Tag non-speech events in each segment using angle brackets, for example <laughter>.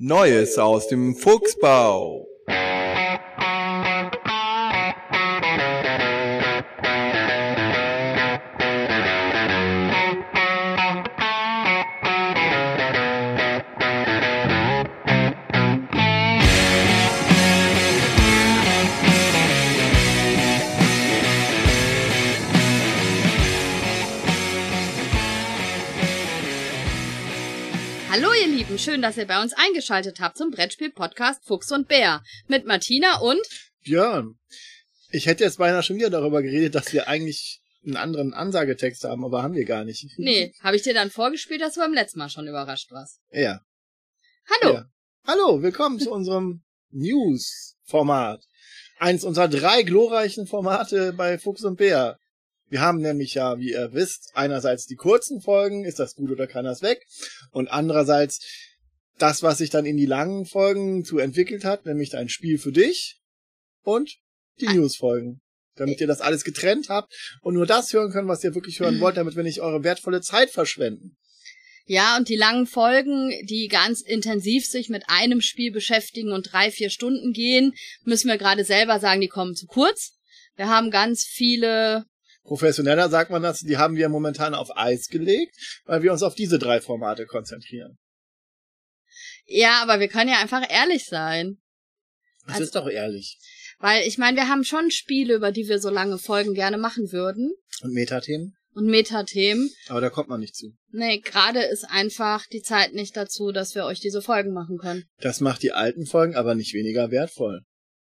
Neues aus dem Fuchsbau. Schön, dass ihr bei uns eingeschaltet habt zum Brettspiel-Podcast Fuchs und Bär mit Martina und Björn, ich hätte jetzt beinahe schon wieder darüber geredet, dass wir eigentlich einen anderen Ansagetext haben, aber haben wir gar nicht. <laughs> Nee, habe ich dir dann vorgespielt, dass du beim letzten Mal schon überrascht warst. Ja. Hallo. ja. Hallo, willkommen zu unserem News-Format. Eins unserer drei glorreichen Formate bei Fuchs und Bär. Wir haben nämlich ja, wie ihr wisst, einerseits die kurzen Folgen, ist das gut oder kann das weg? Und andererseits das, was sich dann in die langen Folgen zu entwickelt hat, nämlich ein Spiel für dich und die Ah. News-Folgen. Damit ihr das alles getrennt habt und nur das hören könnt, was ihr wirklich hören wollt, damit wir nicht eure wertvolle Zeit verschwenden. Ja, und die langen Folgen, die ganz intensiv sich mit einem Spiel beschäftigen und drei, vier Stunden gehen, müssen wir gerade selber sagen, die kommen zu kurz. Wir haben ganz viele Professioneller sagt man das, die haben wir momentan auf Eis gelegt, weil wir uns auf diese drei Formate konzentrieren. Ja, aber wir können ja einfach ehrlich sein. Das Also- ist doch ehrlich. Weil ich meine, wir haben schon Spiele, über die wir so lange Folgen gerne machen würden. Und Metathemen? Und Metathemen. Aber da kommt man nicht zu. Nee, gerade ist einfach die Zeit nicht dazu, dass wir euch diese Folgen machen können. Das macht die alten Folgen aber nicht weniger wertvoll.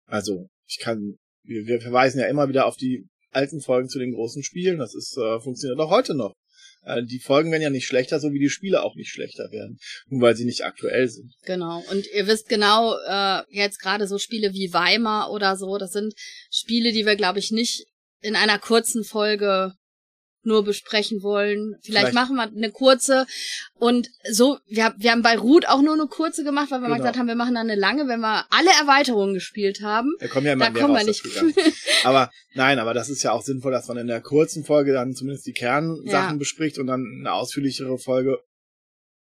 Also, ich kann, wir, wir verweisen ja immer wieder auf die alten Folgen zu den großen Spielen. Das ist, äh, funktioniert auch heute noch. Äh, die Folgen werden ja nicht schlechter, so wie die Spiele auch nicht schlechter werden. Nur weil sie nicht aktuell sind. Genau. Und ihr wisst genau, äh, jetzt gerade so Spiele wie Weimar oder so, das sind Spiele, die wir, glaube ich, nicht in einer kurzen Folge nur besprechen wollen. Vielleicht, Vielleicht- machen wir eine kurze und so, wir, hab- wir haben bei Root auch nur eine kurze gemacht, weil wir mal Genau. gesagt haben, wir machen dann eine lange, wenn wir alle Erweiterungen gespielt haben. Da kommen ja immer Da mehr kommen wir raus, nicht. geht ja. Aber nein, aber das ist ja auch sinnvoll, dass man in der kurzen Folge dann zumindest die Kernsachen Ja. bespricht und dann eine ausführlichere Folge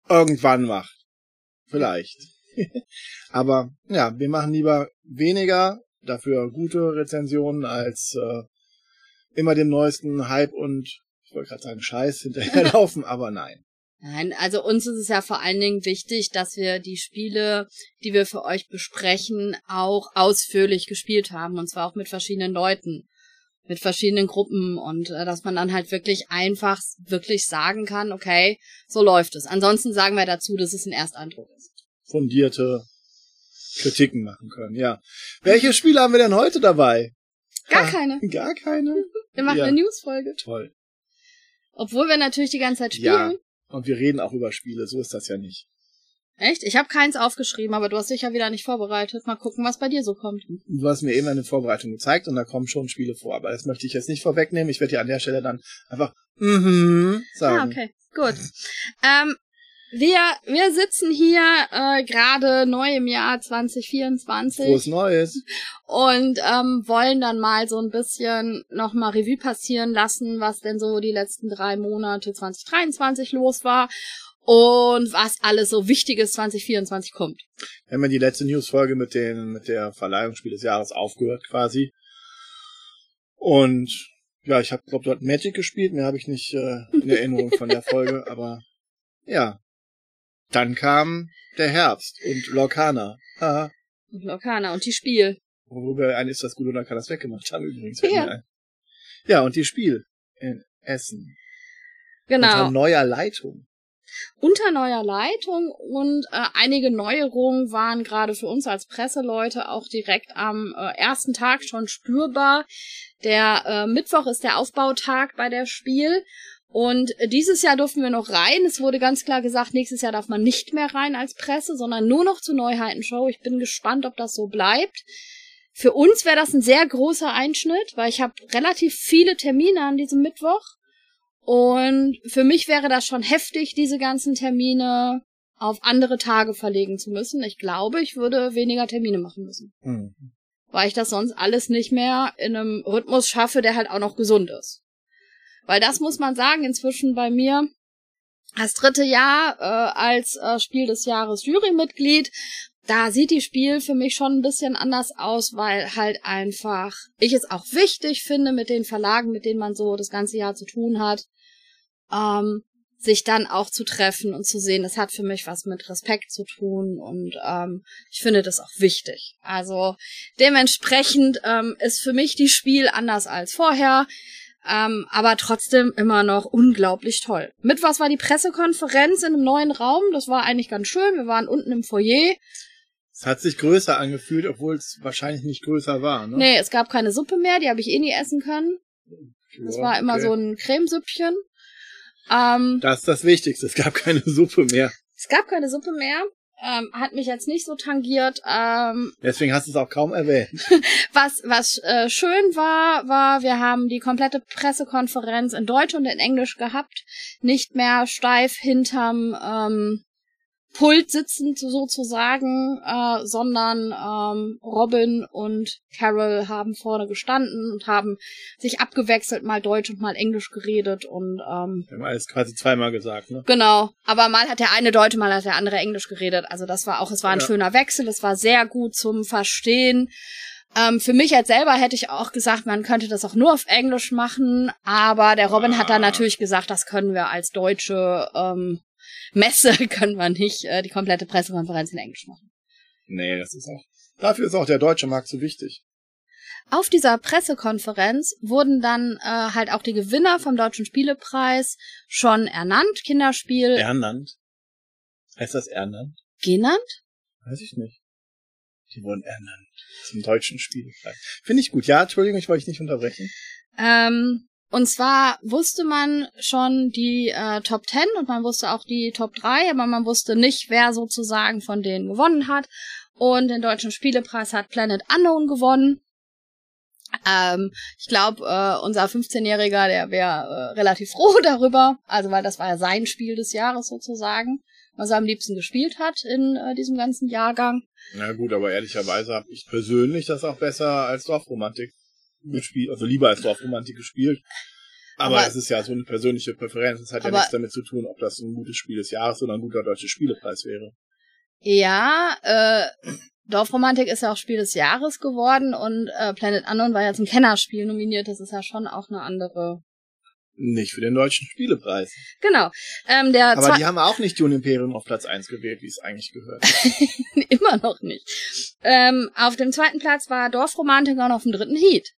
irgendwann macht. Vielleicht. <laughs> aber ja, wir machen lieber weniger, dafür gute Rezensionen als äh, immer dem neuesten Hype und ich wollte gerade sagen Scheiß hinterherlaufen, <laughs> aber nein. Nein, also uns ist es ja vor allen Dingen wichtig, dass wir die Spiele, die wir für euch besprechen, auch ausführlich gespielt haben. Und zwar auch mit verschiedenen Leuten, mit verschiedenen Gruppen und äh, dass man dann halt wirklich einfach wirklich sagen kann, okay, so läuft es. Ansonsten sagen wir dazu, dass es ein Ersteindruck ist. Fundierte Kritiken machen können, ja. Welche Spiele haben wir denn heute dabei? Gar Ha, keine. Gar keine? Wir machen Ja. eine Newsfolge. Toll. Obwohl wir natürlich die ganze Zeit Ja. spielen. Und wir reden auch über Spiele, so ist das ja nicht. Echt? Ich habe keins aufgeschrieben, aber du hast dich ja wieder nicht vorbereitet. Mal gucken, was bei dir so kommt. Du hast mir eben eine Vorbereitung gezeigt und da kommen schon Spiele vor, aber das möchte ich jetzt nicht vorwegnehmen. Ich werde dir an der Stelle dann einfach mhm sagen. Ah, okay, gut. Ähm, wir, wir sitzen hier äh, gerade neu im Jahr 2024 Frohes Neues. und ähm, wollen dann mal so ein bisschen nochmal Revue passieren lassen, was denn so die letzten drei Monate 2023 los war und was alles so Wichtiges 2024 kommt. Wir haben ja die letzte Newsfolge mit den mit der Verleihung Spiel des Jahres aufgehört quasi. Und ja, ich habe glaube dort Magic gespielt, mehr habe ich nicht äh, in Erinnerung von der Folge, aber ja. Dann kam der Herbst und Lorcana. Haha. Und Lokana und die Spiel. Worüber ein ist das gut oder kann das weggemacht haben übrigens. Ja. Ja, und die Spiel in Essen. Genau. Unter neuer Leitung. unter neuer Leitung und äh, einige Neuerungen waren gerade für uns als Presseleute auch direkt am äh, ersten Tag schon spürbar. Der äh, Mittwoch ist der Aufbautag bei der Spiel und dieses Jahr durften wir noch rein. Es wurde ganz klar gesagt, nächstes Jahr darf man nicht mehr rein als Presse, sondern nur noch zur Neuheitenshow. Ich bin gespannt, ob das so bleibt. Für uns wäre das ein sehr großer Einschnitt, weil ich habe relativ viele Termine an diesem Mittwoch. Und für mich wäre das schon heftig, diese ganzen Termine auf andere Tage verlegen zu müssen. Ich glaube, ich würde weniger Termine machen müssen, Hm. weil ich das sonst alles nicht mehr in einem Rhythmus schaffe, der halt auch noch gesund ist. Weil das muss man sagen, inzwischen bei mir, das dritte Jahr äh, als äh, Spiel des Jahres Jurymitglied. Da sieht die Spiel für mich schon ein bisschen anders aus, weil halt einfach ich es auch wichtig finde mit den Verlagen, mit denen man so das ganze Jahr zu tun hat, ähm, sich dann auch zu treffen und zu sehen, das hat für mich was mit Respekt zu tun und ähm, ich finde das auch wichtig. Also dementsprechend ähm, ist für mich die Spiel anders als vorher. Ähm, aber trotzdem immer noch unglaublich toll. Mit was war die Pressekonferenz in einem neuen Raum? Das war eigentlich ganz schön. Wir waren unten im Foyer. Es hat sich größer angefühlt, obwohl es wahrscheinlich nicht größer war, ne? Nee, es gab keine Suppe mehr, die habe ich eh nie essen können. Das Ja, war immer okay. so ein Cremesüppchen. Ähm, Das ist das Wichtigste. Es gab keine Suppe mehr. es gab keine Suppe mehr. Ähm, hat mich jetzt nicht so tangiert. Ähm, Deswegen hast du es auch kaum erwähnt. <laughs> was was äh, schön war, war, wir haben die komplette Pressekonferenz in Deutsch und in Englisch gehabt. Nicht mehr steif hinterm ähm, Pult sitzend sozusagen, äh, sondern ähm, Robin und Carol haben vorne gestanden und haben sich abgewechselt, mal Deutsch und mal Englisch geredet und ähm, Wir haben alles quasi zweimal gesagt, ne? Genau, aber mal hat der eine Deutsch, mal hat der andere Englisch geredet. Also das war auch, es war ein Ja. schöner Wechsel, es war sehr gut zum Verstehen. Ähm, für mich als selber hätte ich auch gesagt, man könnte das auch nur auf Englisch machen, aber der Robin hat dann Ah. natürlich gesagt, das können wir als deutsche ähm, Messe, <laughs> können wir nicht äh, die komplette Pressekonferenz in Englisch machen. Nee, das ist auch. Dafür ist auch der deutsche Markt so wichtig. Auf dieser Pressekonferenz wurden dann äh, halt auch die Gewinner vom Deutschen Spielepreis schon ernannt. Kinderspiel Ernannt. Heißt das Ernannt? genannt. Weiß ich nicht. Die wurden ernannt. Zum deutschen Spielepreis. Finde ich gut. Ja, Entschuldigung, ich wollte dich nicht unterbrechen. Ähm, und zwar wusste man schon die äh, Top 10 und man wusste auch die Top 3, aber man wusste nicht, wer sozusagen von denen gewonnen hat. Und den deutschen Spielepreis hat Planet Unknown gewonnen. Ähm, ich glaube, äh, unser 15-Jähriger, der wäre äh, relativ <laughs> froh darüber, also weil das war ja sein Spiel des Jahres sozusagen, was er am liebsten gespielt hat in äh, diesem ganzen Jahrgang. Na gut, aber ehrlicherweise habe ich persönlich das auch besser als Dorfromantik gespielt, also lieber als Dorfromantik gespielt. Aber, Aber- es ist ja so eine persönliche Präferenz. Es hat ja nichts damit zu tun, ob das ein gutes Spiel des Jahres oder ein guter deutscher Spielepreis wäre. Ja, äh, Dorfromantik ist ja auch Spiel des Jahres geworden und äh, Planet Unknown war ja zum Kennerspiel nominiert. Das ist ja schon auch eine andere. Nicht für den deutschen Spielepreis. Genau. Ähm, der Aber die haben auch nicht Dune Imperium auf Platz 1 gewählt, wie es eigentlich gehört. <laughs> immer noch nicht. Ähm, auf dem zweiten Platz war Dorfromantiker und auf dem dritten Heat.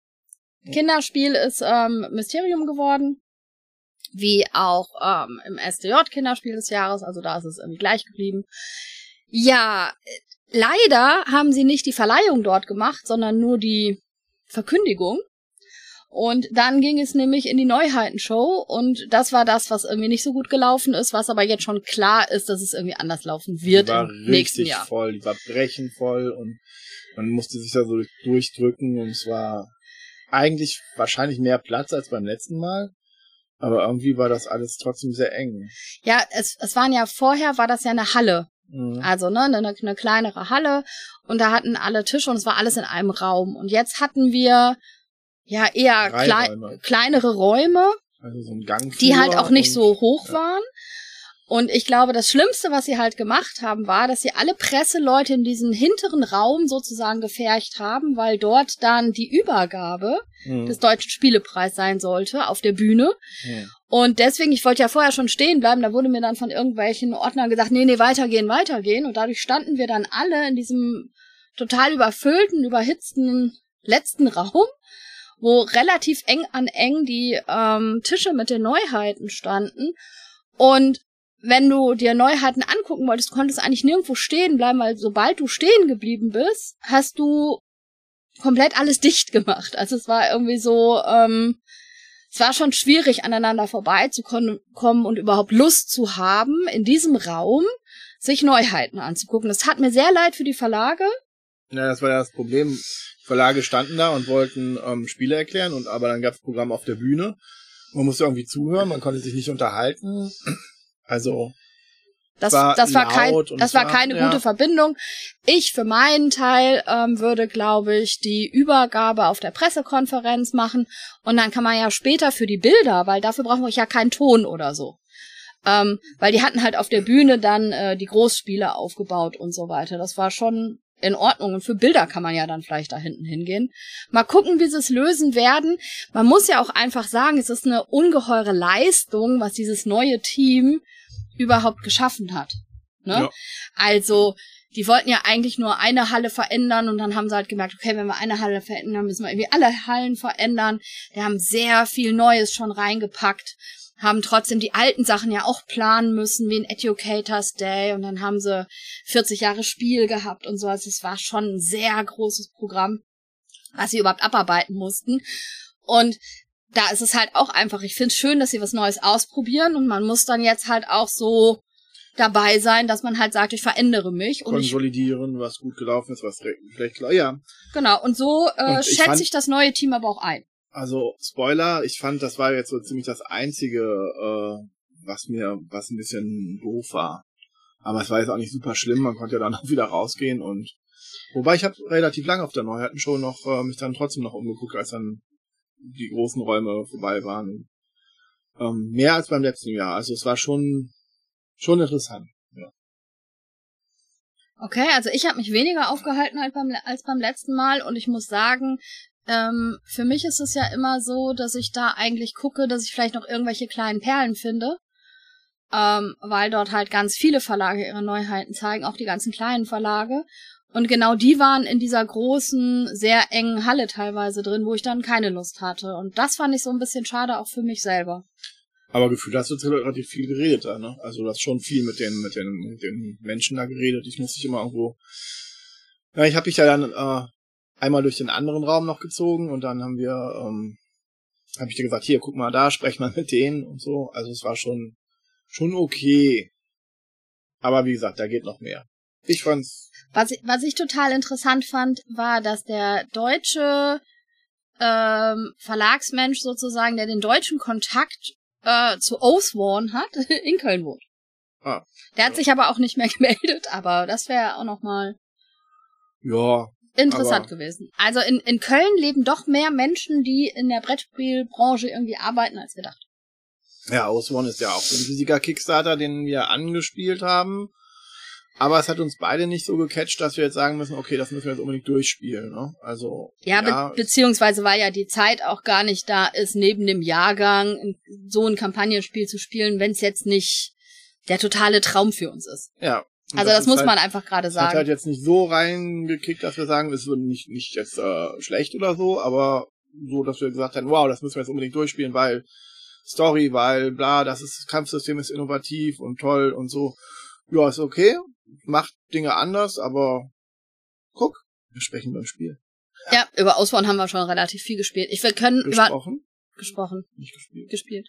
Kinderspiel ist ähm, Mysterium geworden. Wie auch ähm, im SDJ Kinderspiel des Jahres, also da ist es irgendwie gleich geblieben. Ja, leider haben sie nicht die Verleihung dort gemacht, sondern nur die Verkündigung. Und dann ging es nämlich in die Neuheitenshow und das war das, was irgendwie nicht so gut gelaufen ist, was aber jetzt schon klar ist, dass es irgendwie anders laufen wird die war im nächsten richtig Jahr. voll, die war brechend voll und man musste sich da so durchdrücken und es war eigentlich wahrscheinlich mehr Platz als beim letzten Mal. Aber irgendwie war das alles trotzdem sehr eng. Ja, es, es waren ja vorher, war das ja eine Halle. Mhm. Also, ne, eine, eine kleinere Halle. Und da hatten alle Tische und es war alles in einem Raum. Und jetzt hatten wir ja eher klei Räume. kleinere Räume, Also so die halt auch nicht so hoch ja. waren. Und ich glaube, das Schlimmste, was sie halt gemacht haben, war, dass sie alle Presseleute in diesen hinteren Raum sozusagen gefercht haben, weil dort dann die Übergabe Mhm. des Deutschen Spielepreis sein sollte auf der Bühne. Mhm. Und deswegen, ich wollte ja vorher schon stehen bleiben, da wurde mir dann von irgendwelchen Ordnern gesagt, nee, nee, weitergehen, weitergehen. Und dadurch standen wir dann alle in diesem total überfüllten, überhitzten letzten Raum, wo relativ eng an eng die ähm, Tische mit den Neuheiten standen. Und wenn du dir Neuheiten angucken wolltest, konntest eigentlich nirgendwo stehen bleiben, weil sobald du stehen geblieben bist, hast du komplett alles <laughs> dicht gemacht. Also es war irgendwie so, ähm, es war schon schwierig, aneinander vorbeizukommen und überhaupt Lust zu haben, in diesem Raum sich Neuheiten anzugucken. Es tat mir sehr leid für die Verlage. Ja, das war ja das Problem. Verlage standen da und wollten ähm, Spiele erklären, und aber dann gab es Programm auf der Bühne. Man musste irgendwie zuhören, man konnte sich nicht unterhalten. Also, Das war das war kein, das war- keine ja. gute Verbindung. Ich für meinen Teil ähm, würde, glaube ich, die Übergabe auf der Pressekonferenz machen und dann kann man ja später für die Bilder, weil dafür brauchen wir ja keinen Ton oder so. Ähm, weil die hatten halt auf der Bühne dann äh, die Großspiele aufgebaut und so weiter. Das war schon in Ordnung. Und für Bilder kann man ja dann vielleicht da hinten hingehen. Mal gucken, wie sie es lösen werden. Man muss ja auch einfach sagen, es ist eine ungeheure Leistung, was dieses neue Team überhaupt geschaffen hat. Ne? Ja. Also, die wollten ja eigentlich nur eine Halle verändern und dann haben sie halt gemerkt, okay, wenn wir eine Halle verändern, müssen wir irgendwie alle Hallen verändern. Wir haben sehr viel Neues schon reingepackt, haben trotzdem die alten Sachen ja auch planen müssen, wie ein Educators Day und dann haben sie 40 Jahre Spiel gehabt und so. Also es war schon ein sehr großes Programm, was sie überhaupt abarbeiten mussten. Und da ist es halt auch einfach, ich finde es schön, dass sie was Neues ausprobieren und man muss dann jetzt halt auch so dabei sein, dass man halt sagt, ich verändere mich. Und Konsolidieren, was gut gelaufen ist, was vielleicht klar, ja. Genau, und so äh, und schätze ich, ich das neue Team aber auch ein. Also, Spoiler, ich fand, das war jetzt so ziemlich das einzige, äh, was mir, was ein bisschen doof war. Aber es war jetzt auch nicht super schlimm, man konnte ja dann <laughs> auch wieder rausgehen und wobei ich habe relativ lange auf der Neuheiten schon noch äh, mich dann trotzdem noch umgeguckt, als dann die großen Räume vorbei waren. Ähm, mehr als beim letzten Jahr. Also es war schon schon interessant. Ja. Okay, also ich habe mich weniger aufgehalten als beim, als beim letzten Mal und ich muss sagen, ähm, für mich ist es ja immer so, dass ich da eigentlich gucke, dass ich vielleicht noch irgendwelche kleinen Perlen finde, ähm, weil dort halt ganz viele Verlage ihre Neuheiten zeigen, auch die ganzen kleinen Verlage. Und genau die waren in dieser großen, sehr engen Halle teilweise drin, wo ich dann keine Lust hatte. Und das fand ich so ein bisschen schade auch für mich selber. Aber gefühlt hast du relativ viel geredet da, ne? Also du hast schon viel mit den, mit den, mit den Menschen da geredet. Ich muss dich immer irgendwo. Ja, ich habe dich ja dann äh, einmal durch den anderen Raum noch gezogen und dann haben wir, ähm, habe ich dir gesagt, hier, guck mal da, sprech mal mit denen und so. Also es war schon, schon okay. Aber wie gesagt, da geht noch mehr. Ich fand's. Was ich, was ich total interessant fand, war, dass der deutsche ähm, Verlagsmensch sozusagen, der den deutschen Kontakt äh, zu Oathsworn hat, <laughs> in Köln wohnt. Ah. Der hat ja. sich aber auch nicht mehr <laughs> gemeldet, aber das wäre auch nochmal ja, interessant gewesen. Also in, in Köln leben doch mehr Menschen, die in der Brettspielbranche irgendwie arbeiten, als gedacht. Ja, Oathsworn ist ja auch so ein riesiger Kickstarter, den wir angespielt haben. Aber es hat uns beide nicht so gecatcht, dass wir jetzt sagen müssen, okay, das müssen wir jetzt unbedingt durchspielen. Ne? Also ja, ja be beziehungsweise war ja die Zeit auch gar nicht da, ist neben dem Jahrgang so ein Kampagnenspiel zu spielen, wenn es jetzt nicht der totale Traum für uns ist. Ja. Also das, das muss halt, man einfach gerade sagen. Hat halt jetzt nicht so reingekickt, dass wir sagen, es ist nicht nicht jetzt äh, schlecht oder so, aber so, dass wir gesagt haben, wow, das müssen wir jetzt unbedingt durchspielen, weil Story, weil bla, das ist das Kampfsystem ist innovativ und toll und so. Ja, ist okay macht Dinge anders, aber guck, wir sprechen beim Spiel. Ja, ja über Ausbauen haben wir schon relativ viel gespielt. Ich wir können gesprochen. Über gesprochen. Nicht gespielt. Gespielt.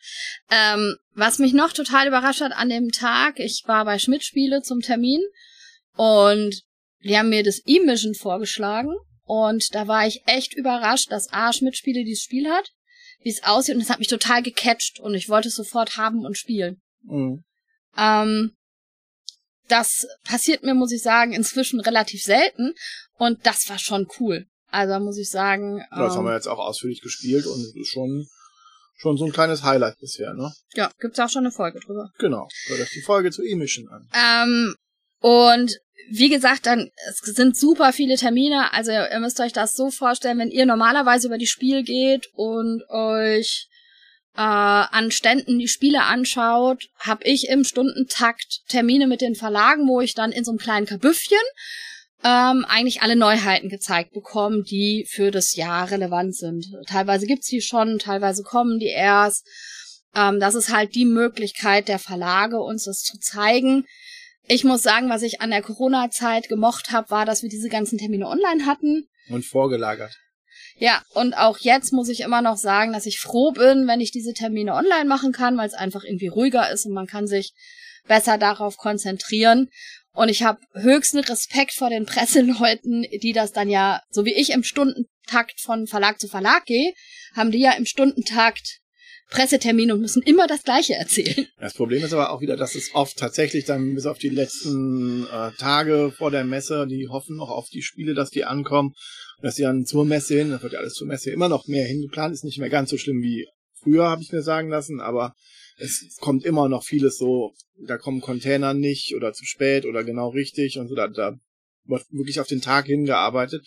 Ähm, was mich noch total überrascht hat an dem Tag, ich war bei Schmidt Spiele zum Termin und die haben mir das E-Mission vorgeschlagen und da war ich echt überrascht, dass A Schmidt Spiele dieses Spiel hat, wie es aussieht und es hat mich total gecatcht und ich wollte es sofort haben und spielen. Mhm. Ähm, das passiert mir, muss ich sagen, inzwischen relativ selten. Und das war schon cool. Also muss ich sagen. Ja, das ähm, haben wir jetzt auch ausführlich gespielt und es ist schon, schon so ein kleines Highlight bisher, ne? Ja, gibt's auch schon eine Folge drüber. Genau. Hört euch die Folge zu E-Mission an. Ähm, und wie gesagt, dann, es sind super viele Termine. Also ihr müsst euch das so vorstellen, wenn ihr normalerweise über die Spiel geht und euch äh, an Ständen die Spiele anschaut, habe ich im Stundentakt Termine mit den Verlagen, wo ich dann in so einem kleinen Kabüffchen ähm, eigentlich alle Neuheiten gezeigt bekomme, die für das Jahr relevant sind. Teilweise gibt's die schon, teilweise kommen die erst. Ähm, das ist halt die Möglichkeit der Verlage, uns das zu zeigen. Ich muss sagen, was ich an der Corona-Zeit gemocht habe, war, dass wir diese ganzen Termine online hatten. Und vorgelagert. Ja, und auch jetzt muss ich immer noch sagen, dass ich froh bin, wenn ich diese Termine online machen kann, weil es einfach irgendwie ruhiger ist und man kann sich besser darauf konzentrieren. Und ich habe höchsten Respekt vor den Presseleuten, die das dann ja, so wie ich im Stundentakt von Verlag zu Verlag gehe, haben die ja im Stundentakt Pressetermine und müssen immer das Gleiche erzählen. Das Problem ist aber auch wieder, dass es oft tatsächlich dann bis auf die letzten äh, Tage vor der Messe, die hoffen noch auf die Spiele, dass die ankommen, dass sie dann zur Messe hin, das wird ja alles zur Messe immer noch mehr hingeplant, ist nicht mehr ganz so schlimm wie früher, habe ich mir sagen lassen, aber es kommt immer noch vieles so, da kommen Container nicht oder zu spät oder genau richtig und so, da, da wird wirklich auf den Tag hingearbeitet,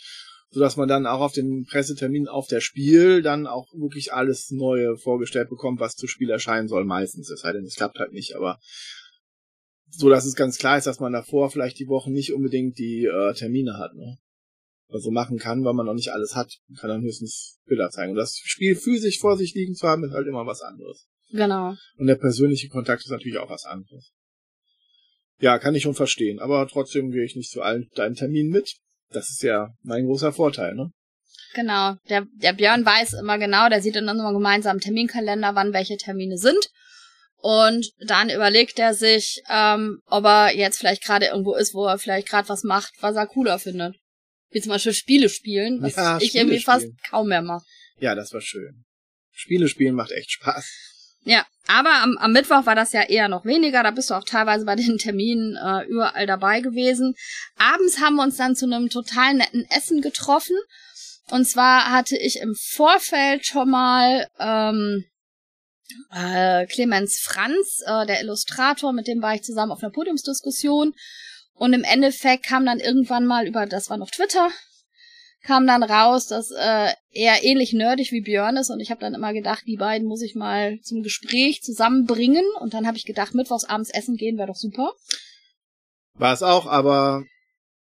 so dass man dann auch auf den Pressetermin auf der Spiel dann auch wirklich alles Neue vorgestellt bekommt, was zu Spiel erscheinen soll meistens. Es sei denn, es klappt halt nicht, aber so dass es ganz klar ist, dass man davor vielleicht die Woche nicht unbedingt die äh, Termine hat, ne? Also machen kann, weil man noch nicht alles hat. Man kann dann höchstens Bilder zeigen. Und das Spiel physisch vor sich liegen zu haben, ist halt immer was anderes. Genau. Und der persönliche Kontakt ist natürlich auch was anderes. Ja, kann ich schon verstehen. Aber trotzdem gehe ich nicht zu allen deinen Terminen mit. Das ist ja mein großer Vorteil, ne? Genau. Der, der Björn weiß immer genau, der sieht in unserem gemeinsamen Terminkalender, wann welche Termine sind. Und dann überlegt er sich, ähm, ob er jetzt vielleicht gerade irgendwo ist, wo er vielleicht gerade was macht, was er cooler findet. Wie zum Beispiel Spiele spielen, was Ja, ich Spiele irgendwie fast spielen. kaum mehr mache. Ja, das war schön. Spiele spielen macht echt Spaß. Ja, aber am, am Mittwoch war das ja eher noch weniger. Da bist du auch teilweise bei den Terminen äh, überall dabei gewesen. Abends haben wir uns dann zu einem total netten Essen getroffen. Und zwar hatte ich im Vorfeld schon mal ähm, äh, Clemens Franz, äh, der Illustrator, mit dem war ich zusammen auf einer Podiumsdiskussion. Und im Endeffekt kam dann irgendwann mal über, das war noch Twitter, kam dann raus, dass äh, er ähnlich nerdig wie Björn ist und ich habe dann immer gedacht, die beiden muss ich mal zum Gespräch zusammenbringen und dann habe ich gedacht, mittwochs abends essen gehen wäre doch super. War es auch, aber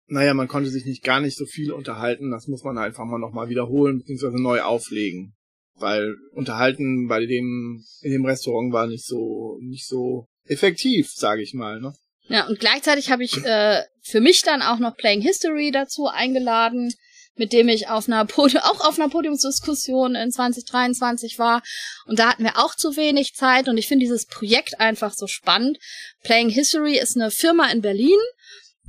naja, man konnte sich nicht gar nicht so viel unterhalten. Das muss man einfach mal nochmal wiederholen, beziehungsweise neu auflegen. Weil unterhalten bei dem, in dem Restaurant war nicht so, nicht so effektiv, sage ich mal, ne? Ja, und gleichzeitig habe ich äh, für mich dann auch noch Playing History dazu eingeladen, mit dem ich auf einer Podi <laughs> auch auf einer Podiumsdiskussion in 2023 war. Und da hatten wir auch zu wenig Zeit und ich finde dieses Projekt einfach so spannend. Playing History ist eine Firma in Berlin,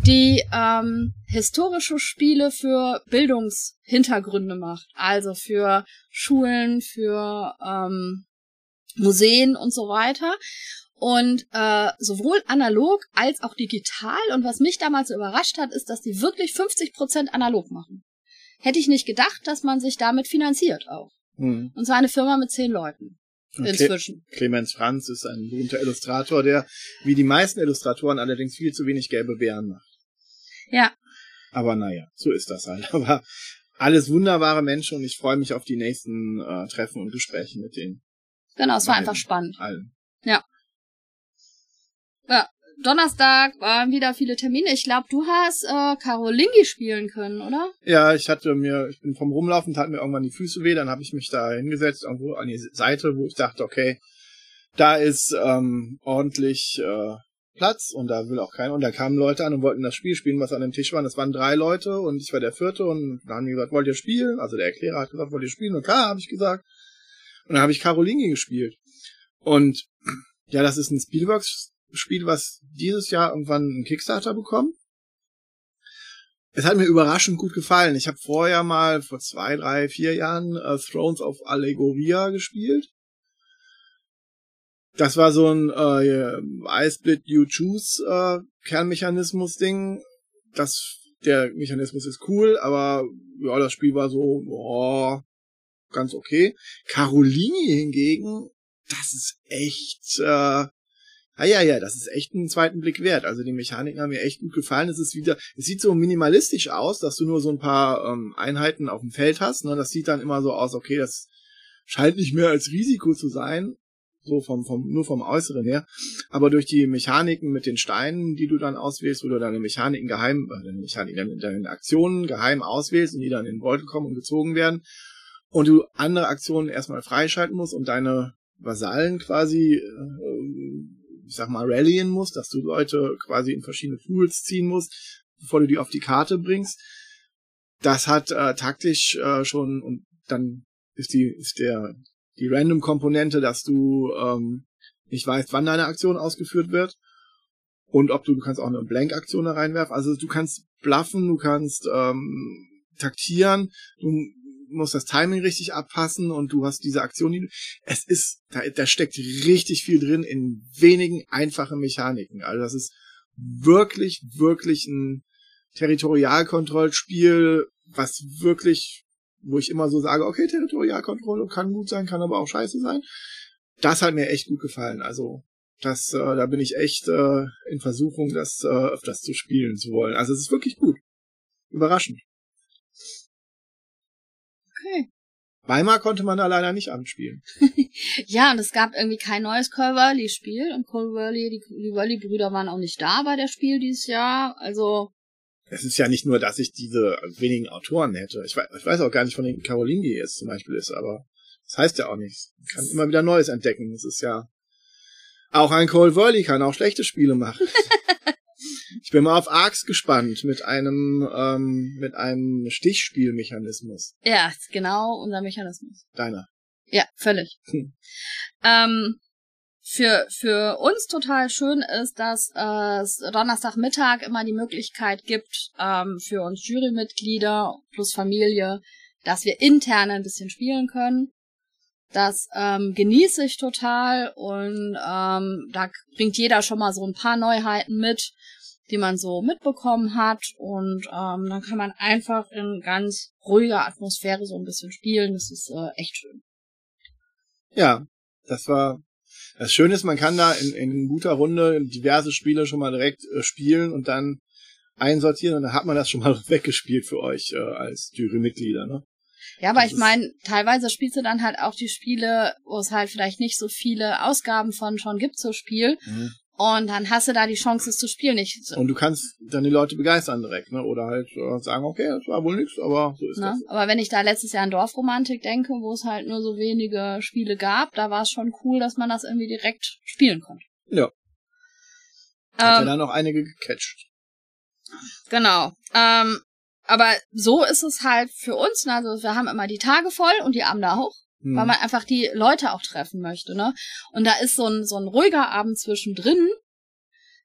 die ähm, historische Spiele für Bildungshintergründe macht. Also für Schulen, für ähm, Museen und so weiter. Und äh, sowohl analog als auch digital. Und was mich damals überrascht hat, ist, dass die wirklich 50% analog machen. Hätte ich nicht gedacht, dass man sich damit finanziert auch. Hm. Und zwar eine Firma mit zehn Leuten Okay. inzwischen. Clemens Franz ist ein berühmter Illustrator, der wie die meisten Illustratoren allerdings viel zu wenig gelbe Bären macht. Ja, Aber naja, so ist das halt. <laughs> Aber alles wunderbare Menschen und ich freue mich auf die nächsten äh, Treffen und Gespräche mit denen genau, es war einfach spannend. allen. Ja, Donnerstag waren wieder viele Termine. Ich glaube, du hast äh, Carolingi spielen können, oder? Ja, ich hatte mir, ich bin vom Rumlaufen, tat mir irgendwann die Füße weh, dann habe ich mich da hingesetzt, irgendwo an die Seite, wo ich dachte, okay, da ist ähm, ordentlich äh, Platz und da will auch keiner. Und da kamen Leute an und wollten das Spiel spielen, was an dem Tisch war. Es waren drei Leute und ich war der vierte und dann haben die gesagt, wollt ihr spielen? Also der Erklärer hat gesagt, wollt ihr spielen? Und klar, habe ich gesagt. Und dann habe ich Carolingi gespielt. Und ja, das ist ein Spielworks-Spiel, was dieses Jahr irgendwann einen Kickstarter bekommt. Es hat mir überraschend gut gefallen. Ich habe vorher mal vor zwei, drei, vier Jahren äh, Thrones of Allegoria gespielt. Das war so ein äh, I split you choose äh, Kernmechanismus-Ding. Das der Mechanismus ist cool, aber ja, das Spiel war so oh, ganz okay. Carolini hingegen, das ist echt äh, Ah ja, ja, das ist echt einen zweiten Blick wert. Also die Mechaniken haben mir echt gut gefallen. Es ist wieder, es sieht so minimalistisch aus, dass du nur so ein paar ähm, Einheiten auf dem Feld hast. Ne? Das sieht dann immer so aus, okay, das scheint nicht mehr als Risiko zu sein. So vom, vom, nur vom Äußeren her. Aber durch die Mechaniken mit den Steinen, die du dann auswählst, wo du deine Mechaniken geheim, äh, deine Mechaniken, deine, Aktionen geheim auswählst und die dann in den Beutel kommen und gezogen werden. Und du andere Aktionen erstmal freischalten musst und deine Vasallen quasi äh, ich sag mal, rallyen musst, dass du Leute quasi in verschiedene Pools ziehen musst, bevor du die auf die Karte bringst. Das hat äh, taktisch äh, schon und dann ist die ist der die Random-Komponente, dass du ähm, nicht weißt, wann deine Aktion ausgeführt wird und ob du du kannst auch eine Blank-Aktion da reinwerfen. Also du kannst bluffen, du kannst ähm, taktieren, du musst das Timing richtig abpassen und du hast diese Aktion, die es ist, da, da steckt richtig viel drin in wenigen einfachen Mechaniken. Also das ist wirklich, wirklich ein Territorialkontrollspiel, was wirklich, wo ich immer so sage, okay, Territorialkontrolle kann gut sein, kann aber auch scheiße sein. das hat mir echt gut gefallen. Also das, äh, da bin ich echt äh, in Versuchung, das äh, öfters zu spielen zu wollen. Also es ist wirklich gut. Überraschend. Okay. Weimar konnte man da leider nicht anspielen. <laughs> Ja, und es gab irgendwie kein neues Cole Whirly-Spiel. Und Cole Whirly, die, die Whirly-Brüder waren auch nicht da bei der Spiel dieses Jahr. Also, Es ist ja nicht nur, dass ich diese wenigen Autoren hätte. Ich weiß, ich weiß auch gar nicht, von den Carolingi jetzt zum Beispiel ist, aber das heißt ja auch nichts. Man kann immer wieder Neues entdecken. Das ist ja auch ein Cole Whirly kann auch schlechte Spiele machen. <laughs> ich bin mal auf Arx gespannt mit einem ähm, mit einem Stichspielmechanismus. ja, ist genau unser Mechanismus. Deiner. Ja, völlig. Hm. Ähm, für, für uns total schön ist, dass äh, es Donnerstagmittag immer die Möglichkeit gibt, ähm, für uns Jurymitglieder plus Familie, dass wir intern ein bisschen spielen können. Das ähm, genieße ich total und ähm, da bringt jeder schon mal so ein paar Neuheiten mit, die man so mitbekommen hat und ähm, dann kann man einfach in ganz ruhiger Atmosphäre so ein bisschen spielen. Das ist äh, echt schön. Ja, das war das Schöne ist, man kann da in, in guter Runde diverse Spiele schon mal direkt äh, spielen und dann einsortieren und dann hat man das schon mal <laughs> weggespielt für euch äh, als Jurymitglieder, ne? Ja, aber Das ich meine, teilweise spielst du dann halt auch die Spiele, wo es halt vielleicht nicht so viele Ausgaben von schon gibt zum Spiel. Und dann hast du da die Chance, es zu spielen. Ich, Und du kannst dann die Leute begeistern direkt, ne? Oder halt äh, sagen, okay, das war wohl nichts, aber so ist ne? das. Aber wenn ich da letztes Jahr an Dorfromantik denke, wo es halt nur so wenige Spiele gab, da war es schon cool, dass man das irgendwie direkt spielen konnte. Ja. Hat ja Ähm, dann noch einige gecatcht. Genau. Ähm, aber so ist es halt für uns. ne? Also wir haben immer die Tage voll und die Abende auch. Hm. weil man einfach die Leute auch treffen möchte, ne? Und da ist so ein, so ein ruhiger Abend zwischendrin,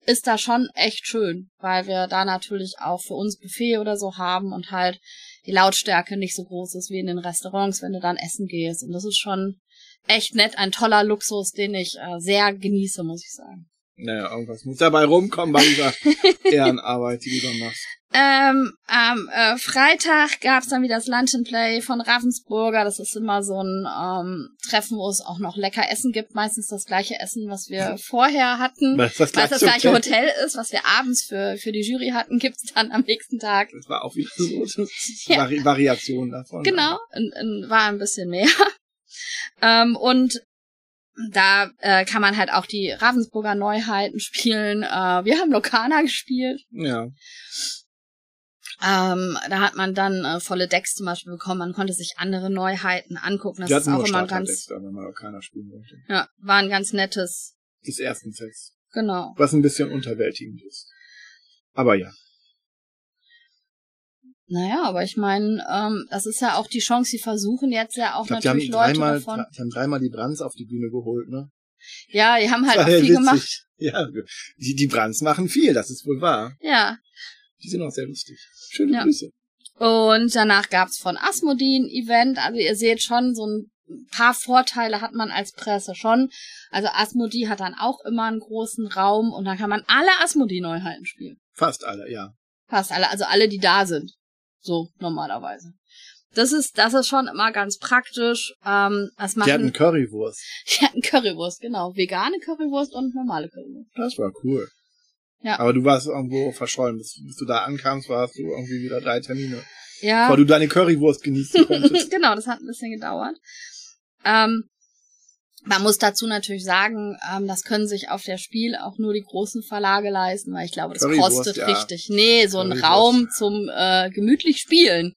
ist da schon echt schön, weil wir da natürlich auch für uns Buffet oder so haben und halt die Lautstärke nicht so groß ist wie in den Restaurants, wenn du dann essen gehst. Und das ist schon echt nett, ein toller Luxus, den ich äh, sehr genieße, muss ich sagen. Naja, irgendwas muss dabei rumkommen bei dieser <laughs> Ehrenarbeit, die du da machst. Ähm, am äh, Freitag gab's dann wieder das Lunch and Play von Ravensburger. Das ist immer so ein ähm, Treffen, wo es auch noch lecker Essen gibt. Meistens das gleiche Essen, was wir <laughs> vorher hatten. Weil es das das gleiche Hotel ist, was wir abends für, für die Jury hatten, gibt's dann am nächsten Tag. Das war auch wieder so <laughs> Ja. Vari Variation davon. Genau, und, und war ein bisschen mehr. <laughs> ähm, und da äh, kann man halt auch die Ravensburger Neuheiten spielen. Äh, wir haben Lokana gespielt. Ja. Ähm, da hat man dann äh, volle Decks zum Beispiel bekommen. Man konnte sich andere Neuheiten angucken. Das ist auch immer ein ganz, wenn man auch keiner spielen wollte. ja, war ein ganz nettes, Des ersten Sets. genau. Was ein bisschen unterwältigend ist. Aber ja. Naja, aber ich meine, ähm, das ist ja auch die Chance, sie versuchen jetzt ja auch glaub, die haben natürlich Leute dreimal, davon. die haben dreimal die Brands auf die Bühne geholt, ne? Ja, die haben halt auch viel ja gemacht. witzig. Ja, die, die Brands machen viel, das ist wohl wahr. Ja. Die sind auch sehr lustig. Schöne Ja. Grüße. Und danach gab's von Asmodee ein Event. Also ihr seht schon, so ein paar Vorteile hat man als Presse schon. Also Asmodee hat dann auch immer einen großen Raum und dann kann man alle Asmodee-Neuheiten spielen. Fast alle, ja. Fast alle, also alle, die da sind. So, normalerweise. Das ist, das ist schon immer ganz praktisch. Ähm, das machen, Die hatten Currywurst. <laughs> die hatten Currywurst, genau. Vegane Currywurst und normale Currywurst. Das war cool. Ja. Aber du warst irgendwo verschollen. Bis, bis du da ankamst, warst du irgendwie wieder drei Termine. Ja. Bevor du deine Currywurst genießen <laughs> konntest. genau, das hat ein bisschen gedauert. Ähm, man muss dazu natürlich sagen, ähm, das können sich auf der Spiel auch nur die großen Verlage leisten, weil ich glaube, das kostet ja. richtig. Nee, so ein. Raum zum äh, gemütlich spielen.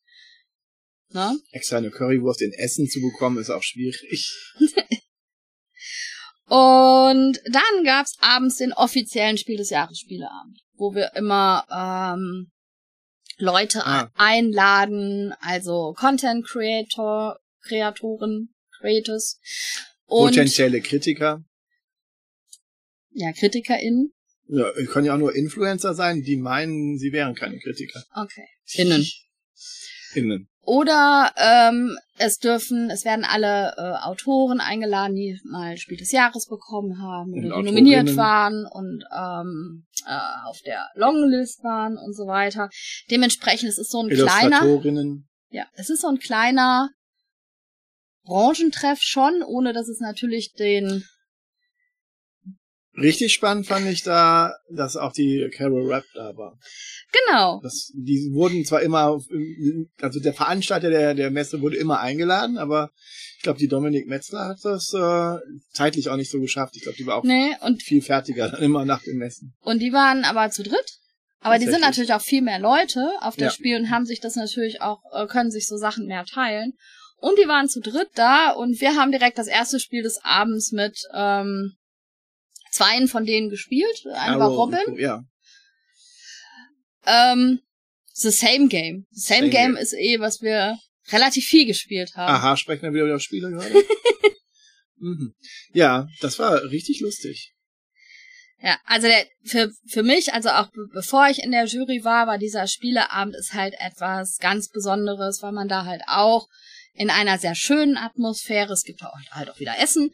Ne? Extra eine Currywurst in Essen zu bekommen, ist auch schwierig. <laughs> Und dann gab's abends den offiziellen Spiel des Jahres Spieleabend, wo wir immer ähm, Leute Ah. einladen, also Content Creator, Kreatoren, Creators und Potenzielle Kritiker. ja KritikerInnen. Ja, können ja auch nur Influencer sein, die meinen, sie wären keine Kritiker. Okay. Innen. Innen. Oder ähm, es dürfen, es werden alle äh, Autoren eingeladen, die mal Spiel des Jahres bekommen haben Und oder nominiert waren und ähm, äh, auf der Longlist waren und so weiter. Dementsprechend, es ist so ein kleiner, ja, es ist so ein kleiner Branchentreff schon, ohne dass es natürlich den Richtig spannend fand ich da, dass auch die Carol Rapp da war. Genau. Das, die wurden zwar immer, also der Veranstalter der, der Messe wurde immer eingeladen, aber ich glaube, die Dominik Metzler hat das äh, zeitlich auch nicht so geschafft. Ich glaube, die war auch Nee, und, viel fertiger dann immer nach dem Messen. und die waren aber zu dritt. Aber die sind natürlich auch viel mehr Leute auf das Ja. Spiel und haben sich das natürlich auch, äh, können sich so Sachen mehr teilen. Und die waren zu dritt da und wir haben direkt das erste Spiel des Abends mit ähm, zweien von denen gespielt. Eine war und Robin. Ja. Ähm, The Same Game. The Same, Same Game Game. ist eh, was wir relativ viel gespielt haben. Aha, sprechen wir wieder über Spiele gerade? <laughs> mhm. Ja, das war richtig lustig. Ja, also der, für, für mich, also auch be bevor ich in der Jury war, war dieser Spieleabend ist halt etwas ganz Besonderes, weil man da halt auch in einer sehr schönen Atmosphäre, es gibt auch halt auch wieder Essen,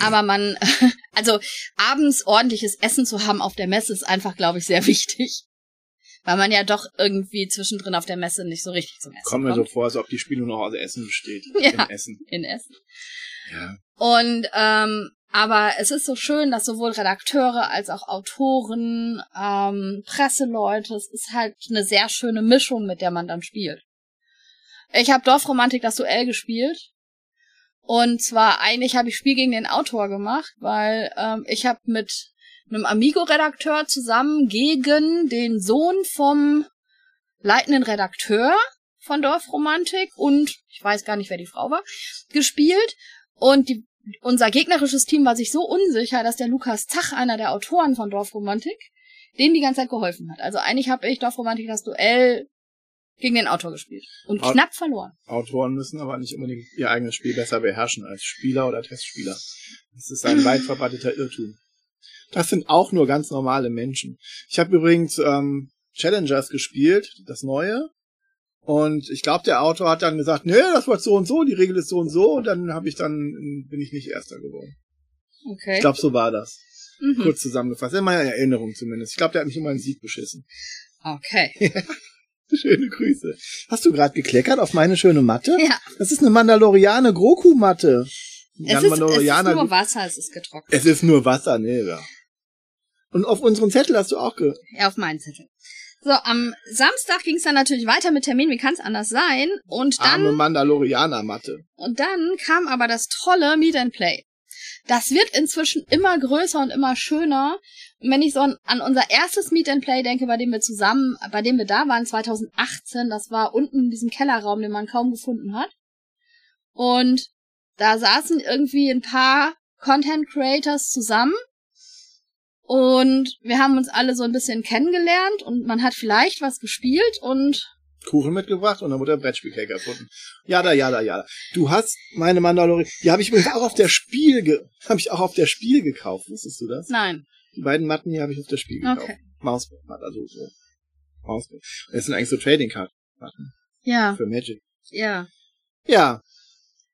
aber man, <laughs> also abends ordentliches Essen zu haben auf der Messe ist einfach, glaube ich, sehr <laughs> wichtig. Weil man ja doch irgendwie zwischendrin auf der Messe nicht so richtig zum Essen Kommt kommt. mir so vor, als ob die Spiele nur noch aus Essen besteht. <laughs> Ja. In Essen. in Essen. Ja. Und ähm, aber es ist so schön, dass sowohl Redakteure als auch Autoren, ähm, Presseleute, es ist halt eine sehr schöne Mischung, mit der man dann spielt. Ich habe Dorfromantik das Duell gespielt. Und zwar eigentlich habe ich Spiel gegen den Autor gemacht, weil ähm, ich habe mit einem Amigo-Redakteur zusammen gegen den Sohn vom leitenden Redakteur von Dorfromantik und ich weiß gar nicht, wer die Frau war, gespielt. Und die, unser gegnerisches Team war sich so unsicher, dass der Lukas Zach, einer der Autoren von Dorfromantik, denen die ganze Zeit geholfen hat. Also eigentlich habe ich Dorfromantik das Duell gegen den Autor gespielt und Au- knapp verloren. Autoren müssen aber nicht unbedingt ihr eigenes Spiel besser beherrschen als Spieler oder Testspieler. Das ist ein weit verbreiteter Irrtum. Das sind auch nur ganz normale Menschen. Ich habe übrigens ähm, Challengers gespielt, das neue. Und ich glaube, der Autor hat dann gesagt, nee, das war so und so, die Regel ist so und so. Und dann habe ich dann bin ich nicht Erster geworden. Okay. Ich glaube, so war das. mhm. Kurz zusammengefasst. In meiner Erinnerung zumindest. Ich glaube, der hat mich immer einen Sieg beschissen. Okay. <laughs> Schöne Grüße. Hast du gerade gekleckert auf meine schöne Matte? Ja, Das ist eine Mandaloriane Groku-Matte. es ist, es ist nur Wasser, es ist getrocknet. es ist nur Wasser, nee, ja. Und auf unseren Zettel hast du auch ge... Ja, auf meinen Zettel. So, am Samstag ging es dann natürlich weiter mit Termin, wie kann es anders sein? Und dann Arme Mandalorianer-Matte. Und dann kam aber das tolle Meet and Play. Das wird inzwischen immer größer und immer schöner. Wenn ich so an, an unser erstes Meet and Play denke, bei dem wir zusammen, bei dem wir da waren, 2018, das war unten in diesem Kellerraum, den man kaum gefunden hat. Und da saßen irgendwie ein paar Content Creators zusammen. Und wir haben uns alle so ein bisschen kennengelernt und man hat vielleicht was gespielt und Kuchen mitgebracht und dann wurde der Brettspielcake erfunden. Jada, jada, jada. Du hast meine Mandalorianer... Die habe ich übrigens auch auf der Spiel ge... <laughs> Habe ich auch auf der Spiel gekauft. Wusstest du das? nein. Die beiden Matten hier habe ich auf der Spiel gekauft. Okay. Mausbrett, also so. Mausbrett. Das sind eigentlich so Trading Card Matten Ja, für Magic. ja. Ja,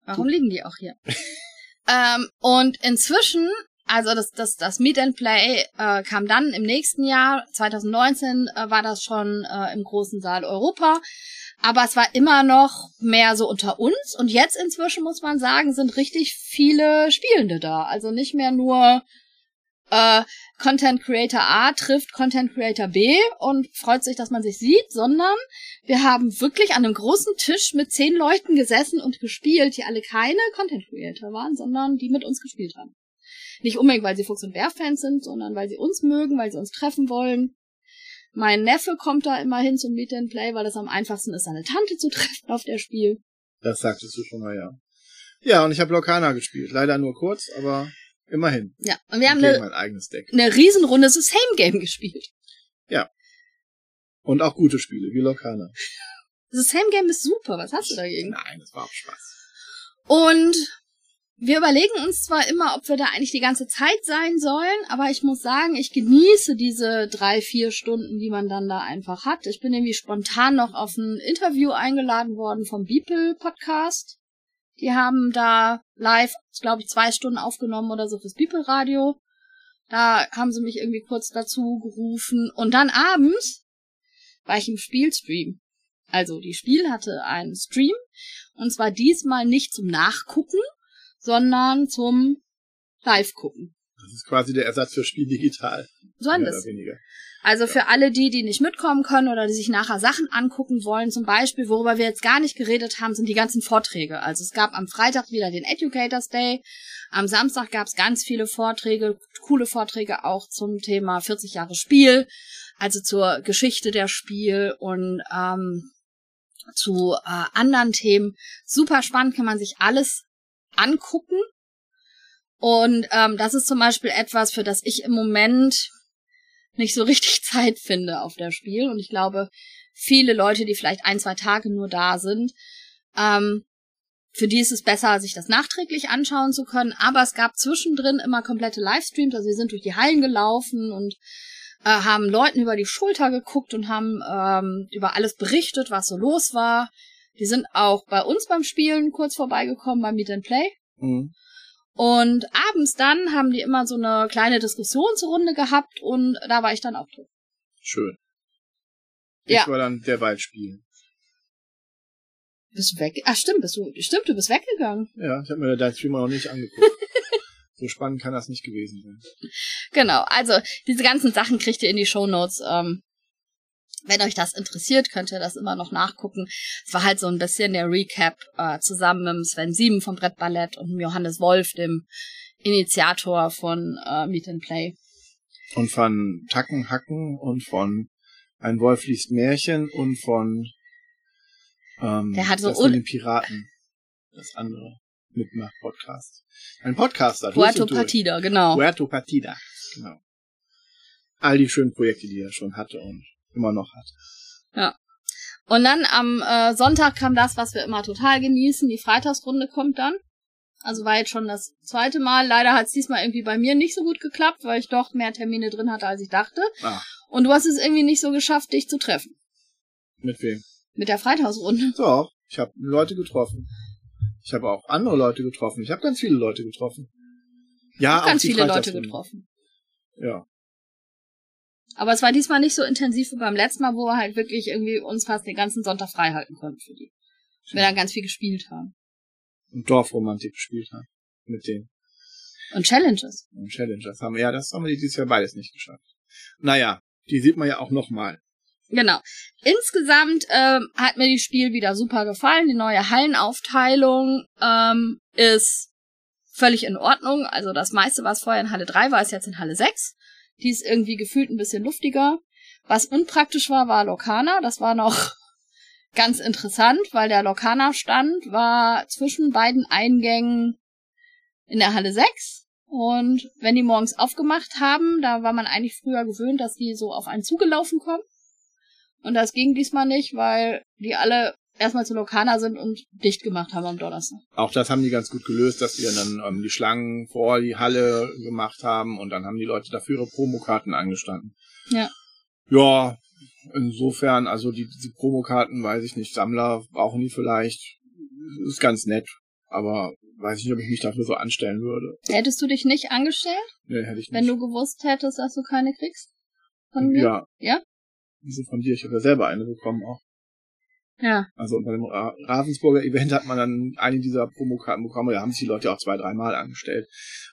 Warum liegen die auch hier? <laughs> ähm, und inzwischen, also das, das, das Meet and Play äh, kam dann im nächsten Jahr, 2019 äh, war das schon äh, im großen Saal Europa. Aber es war immer noch mehr so unter uns. Und jetzt inzwischen muss man sagen, sind richtig viele Spielende da. Also nicht mehr nur äh, Content Creator A trifft Content Creator B und freut sich, dass man sich sieht, sondern wir haben wirklich an einem großen Tisch mit zehn Leuten gesessen und gespielt, die alle keine Content Creator waren, sondern die mit uns gespielt haben. Nicht unbedingt, weil sie Fuchs und Bär-Fans sind, sondern weil sie uns mögen, weil sie uns treffen wollen. Mein Neffe kommt da immer hin zum Meet and Play, weil es am einfachsten ist, seine Tante zu <laughs> treffen auf der Spiel. das sagtest du schon mal, ja. Ja, und ich habe Locana gespielt. Leider nur kurz, aber immerhin. Ja, und wir haben eine, eine Riesenrunde The Same Game gespielt. Und auch gute Spiele, wie Locana. The Same Game ist super, was hast du dagegen? Nein, das war auch Spaß. Und wir überlegen uns zwar immer, ob wir da eigentlich die ganze Zeit sein sollen, aber ich muss sagen, ich genieße diese drei, vier Stunden, die man dann da einfach hat. Ich bin irgendwie spontan noch auf ein Interview eingeladen worden vom Beeple Podcast. Die haben da live, glaube ich, zwei Stunden aufgenommen oder so fürs Beeple Radio. Da haben sie mich irgendwie kurz dazu gerufen. Und dann abends war ich im Spielstream. Also die Spiel hatte einen Stream und zwar diesmal nicht zum Nachgucken, sondern zum Live-Gucken. Das ist quasi der Ersatz für Spiel digital. So ein Also für alle die, die nicht mitkommen können oder die sich nachher Sachen angucken wollen, zum Beispiel, worüber wir jetzt gar nicht geredet haben, sind die ganzen Vorträge. Also es gab am Freitag wieder den Educators Day, am Samstag gab es ganz viele Vorträge, coole Vorträge auch zum Thema 40 Jahre Spiel, also zur Geschichte der Spiel und ähm, zu äh, anderen Themen. Super spannend, kann man sich alles angucken. Und ähm, das ist zum Beispiel etwas, für das ich im Moment nicht so <laughs> richtig Zeit finde auf der Spiel. Und ich glaube, viele Leute, die vielleicht ein, zwei Tage nur da sind, ähm, für die ist es besser, sich das nachträglich anschauen zu können. Aber es gab zwischendrin immer komplette Livestreams. Also wir sind durch die Hallen gelaufen und äh, haben Leuten über die Schulter geguckt und haben ähm, über alles berichtet, was so los war. Die sind auch bei uns beim Spielen kurz vorbeigekommen beim Meet and Play. Mhm. Und abends dann haben die immer so eine kleine Diskussionsrunde gehabt und da war ich dann auch drin. Schön. Ja. Ich war dann der Waldspiel. Bist du weg? Ach stimmt, bist du, stimmt, du bist weggegangen. Ja, ich habe mir deinen Streamer noch nicht angeguckt. <laughs> so spannend kann das nicht gewesen sein. Genau, also diese ganzen Sachen kriegt ihr in die Shownotes. Ähm, wenn euch das interessiert, könnt ihr das immer noch nachgucken. Es war halt so ein bisschen der Recap äh, zusammen mit Sven Sieben vom Brettballett und Johannes Wolf, dem Initiator von äh, Meet and Play. Und von Tacken, Hacken und von Ein Wolf liest Märchen und von ähm, Der hat so das mit den Piraten. Das andere. Mitmacht Podcast. Ein Podcaster. Puerto. Partida, genau. Puerto Partida. Genau. All die schönen Projekte, die er schon hatte und immer noch hat. Und dann am äh, Sonntag kam das, was wir immer total genießen. Die Freitagsrunde kommt dann. Also war jetzt schon das zweite Mal. Leider hat es diesmal irgendwie bei mir nicht so gut geklappt, weil ich doch mehr Termine drin hatte, als ich dachte. Ah, Und du hast es irgendwie nicht so geschafft, dich zu treffen. mit wem? Mit der Freitagsrunde. Doch, ich habe Leute getroffen. Ich habe auch andere Leute getroffen. Ich habe ganz viele Leute getroffen. Ja, Auch ganz viele Leute getroffen. Ja. Aber es war diesmal nicht so intensiv wie beim letzten Mal, wo wir halt wirklich irgendwie uns fast den ganzen Sonntag frei halten konnten für die. Wir dann ganz viel gespielt haben. Und Dorfromantik gespielt haben. Mit denen. Und Challenges. Und Challengers haben wir, ja, das haben wir dieses Jahr beides nicht geschafft. Naja, die sieht man ja auch nochmal. Genau. Insgesamt ähm, hat mir die Spiel wieder super gefallen. Die neue Hallenaufteilung ähm, ist völlig in Ordnung. Also das meiste, was vorher in Halle 3 war, ist jetzt in Halle 6. Die ist irgendwie gefühlt ein bisschen luftiger. Was unpraktisch war, war Lokana. Das war noch <laughs> ganz interessant, weil der Lokana-Stand war zwischen beiden Eingängen in der Halle 6. Und wenn die morgens aufgemacht haben, da war man eigentlich früher gewöhnt, dass die so auf einen zugelaufen kommen. Und das ging diesmal nicht, weil die alle erstmal zu Lokana sind und dicht gemacht haben am Donnerstag. Auch das haben die ganz gut gelöst, dass wir dann ähm, die Schlangen vor die Halle gemacht haben und dann haben die Leute dafür ihre Promokarten angestanden. Ja. Ja, insofern, also die, diese Promokarten, weiß ich nicht, Sammler brauchen die vielleicht. Ist ganz nett, aber weiß ich nicht, ob ich mich dafür so anstellen würde. Hättest du dich nicht angestellt, Nee, hätte ich nicht. wenn du gewusst hättest, dass du keine kriegst? Von mir? ja. Ja? Wieso von dir? Ich habe ja selber eine bekommen auch. Ja. Also bei dem Ra Ravensburger Event hat man dann eine dieser Promokarten bekommen. Da haben sich die Leute auch zwei, dreimal angestellt.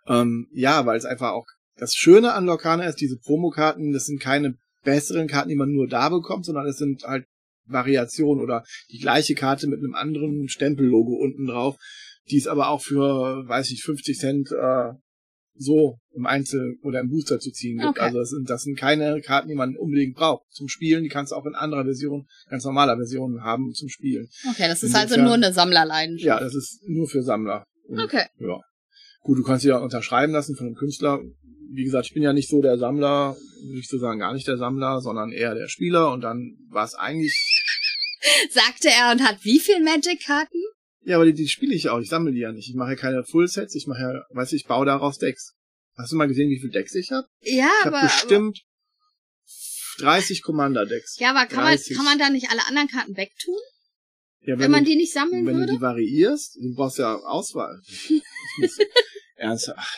Ähm, ja, weil es einfach auch das Schöne an Lorcana ist, diese Promokarten, das sind keine besseren Karten, die man nur da bekommt, sondern es sind halt Variationen oder die gleiche Karte mit einem anderen Stempellogo unten drauf, die ist aber auch für, weiß ich, 50 Cent äh, so im Einzel- oder im Booster zu ziehen gibt. Okay. Also das sind, das sind keine Karten, die man unbedingt braucht zum Spielen. Die kannst du auch in anderer Version, ganz normaler Version haben zum Spielen. Okay, das ist Insofern- also nur eine Sammlerleidenschaft. Ja, das ist nur für Sammler. Und, Okay. Ja. Gut, du kannst dich auch unterschreiben lassen von einem Künstler. Wie gesagt, ich bin ja nicht so der Sammler, würde ich so sagen, gar nicht der Sammler, sondern eher der Spieler. Und dann war es eigentlich, <laughs> Sagte er und hat wie viel Magic-Karten? Ja, aber die, die spiele ich auch. Ich sammle die ja nicht. Ich mache ja keine Full-Sets. Ich mache ja, weiß ich, baue daraus Decks. Hast du mal gesehen, wie viel Decks ich habe? Ja, Ich aber, habe bestimmt 30 Commander-Decks. aber ja, aber kann man, 30. kann man da nicht alle anderen Karten wegtun, Ja, wenn, man du, die nicht sammeln wenn würde? du die variierst, du brauchst ja Auswahl. <laughs> Ernsthaft,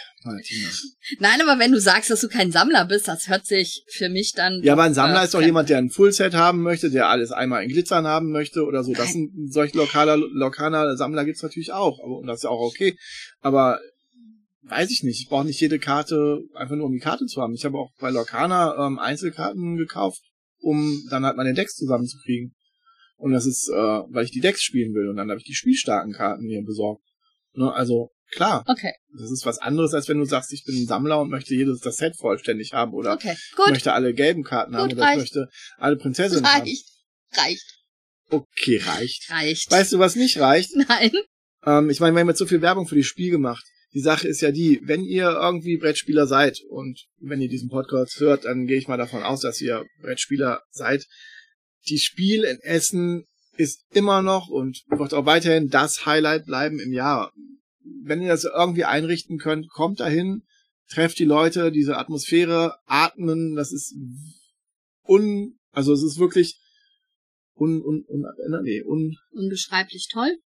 Nein, aber wenn du sagst, dass du kein Sammler bist, das hört sich für mich dann. Ja, aber ein Sammler äh, ist doch jemand, der ein Fullset haben möchte, der alles einmal in Glitzern haben möchte oder so. Das sind solche lokaler, lokaler Sammler gibt's natürlich auch. Aber, und das ist ja auch okay. Aber weiß ich nicht. Ich brauche nicht jede Karte einfach nur, um die Karte zu haben. Ich habe auch bei Lorcana ähm, Einzelkarten gekauft, um dann halt meine Decks zusammenzukriegen. Und das ist, äh, weil ich die Decks spielen will. Und dann habe ich die spielstarken Karten mir besorgt. Ne? Also klar, Okay, das ist was anderes, als wenn du sagst, ich bin ein Sammler und möchte jedes das Set vollständig haben oder okay, gut, möchte alle gelben Karten haben Gut, oder ich reicht. möchte alle Prinzessinnen haben. reicht, reicht, Okay, reicht. reicht. Weißt du, was nicht reicht? <laughs> Nein, Ähm, ich meine, wir haben jetzt so viel Werbung für das Spiel gemacht. Die Sache ist ja die, wenn ihr irgendwie Brettspieler seid und wenn ihr diesen Podcast hört, dann gehe ich mal davon aus, dass ihr Brettspieler seid. Die Spiel in Essen ist immer noch und wird auch weiterhin das Highlight bleiben im Jahr. Wenn ihr das irgendwie einrichten könnt, kommt dahin, trefft die Leute, diese Atmosphäre, atmen, das ist un, also es ist wirklich un, un, un, nee, un, unbeschreiblich toll.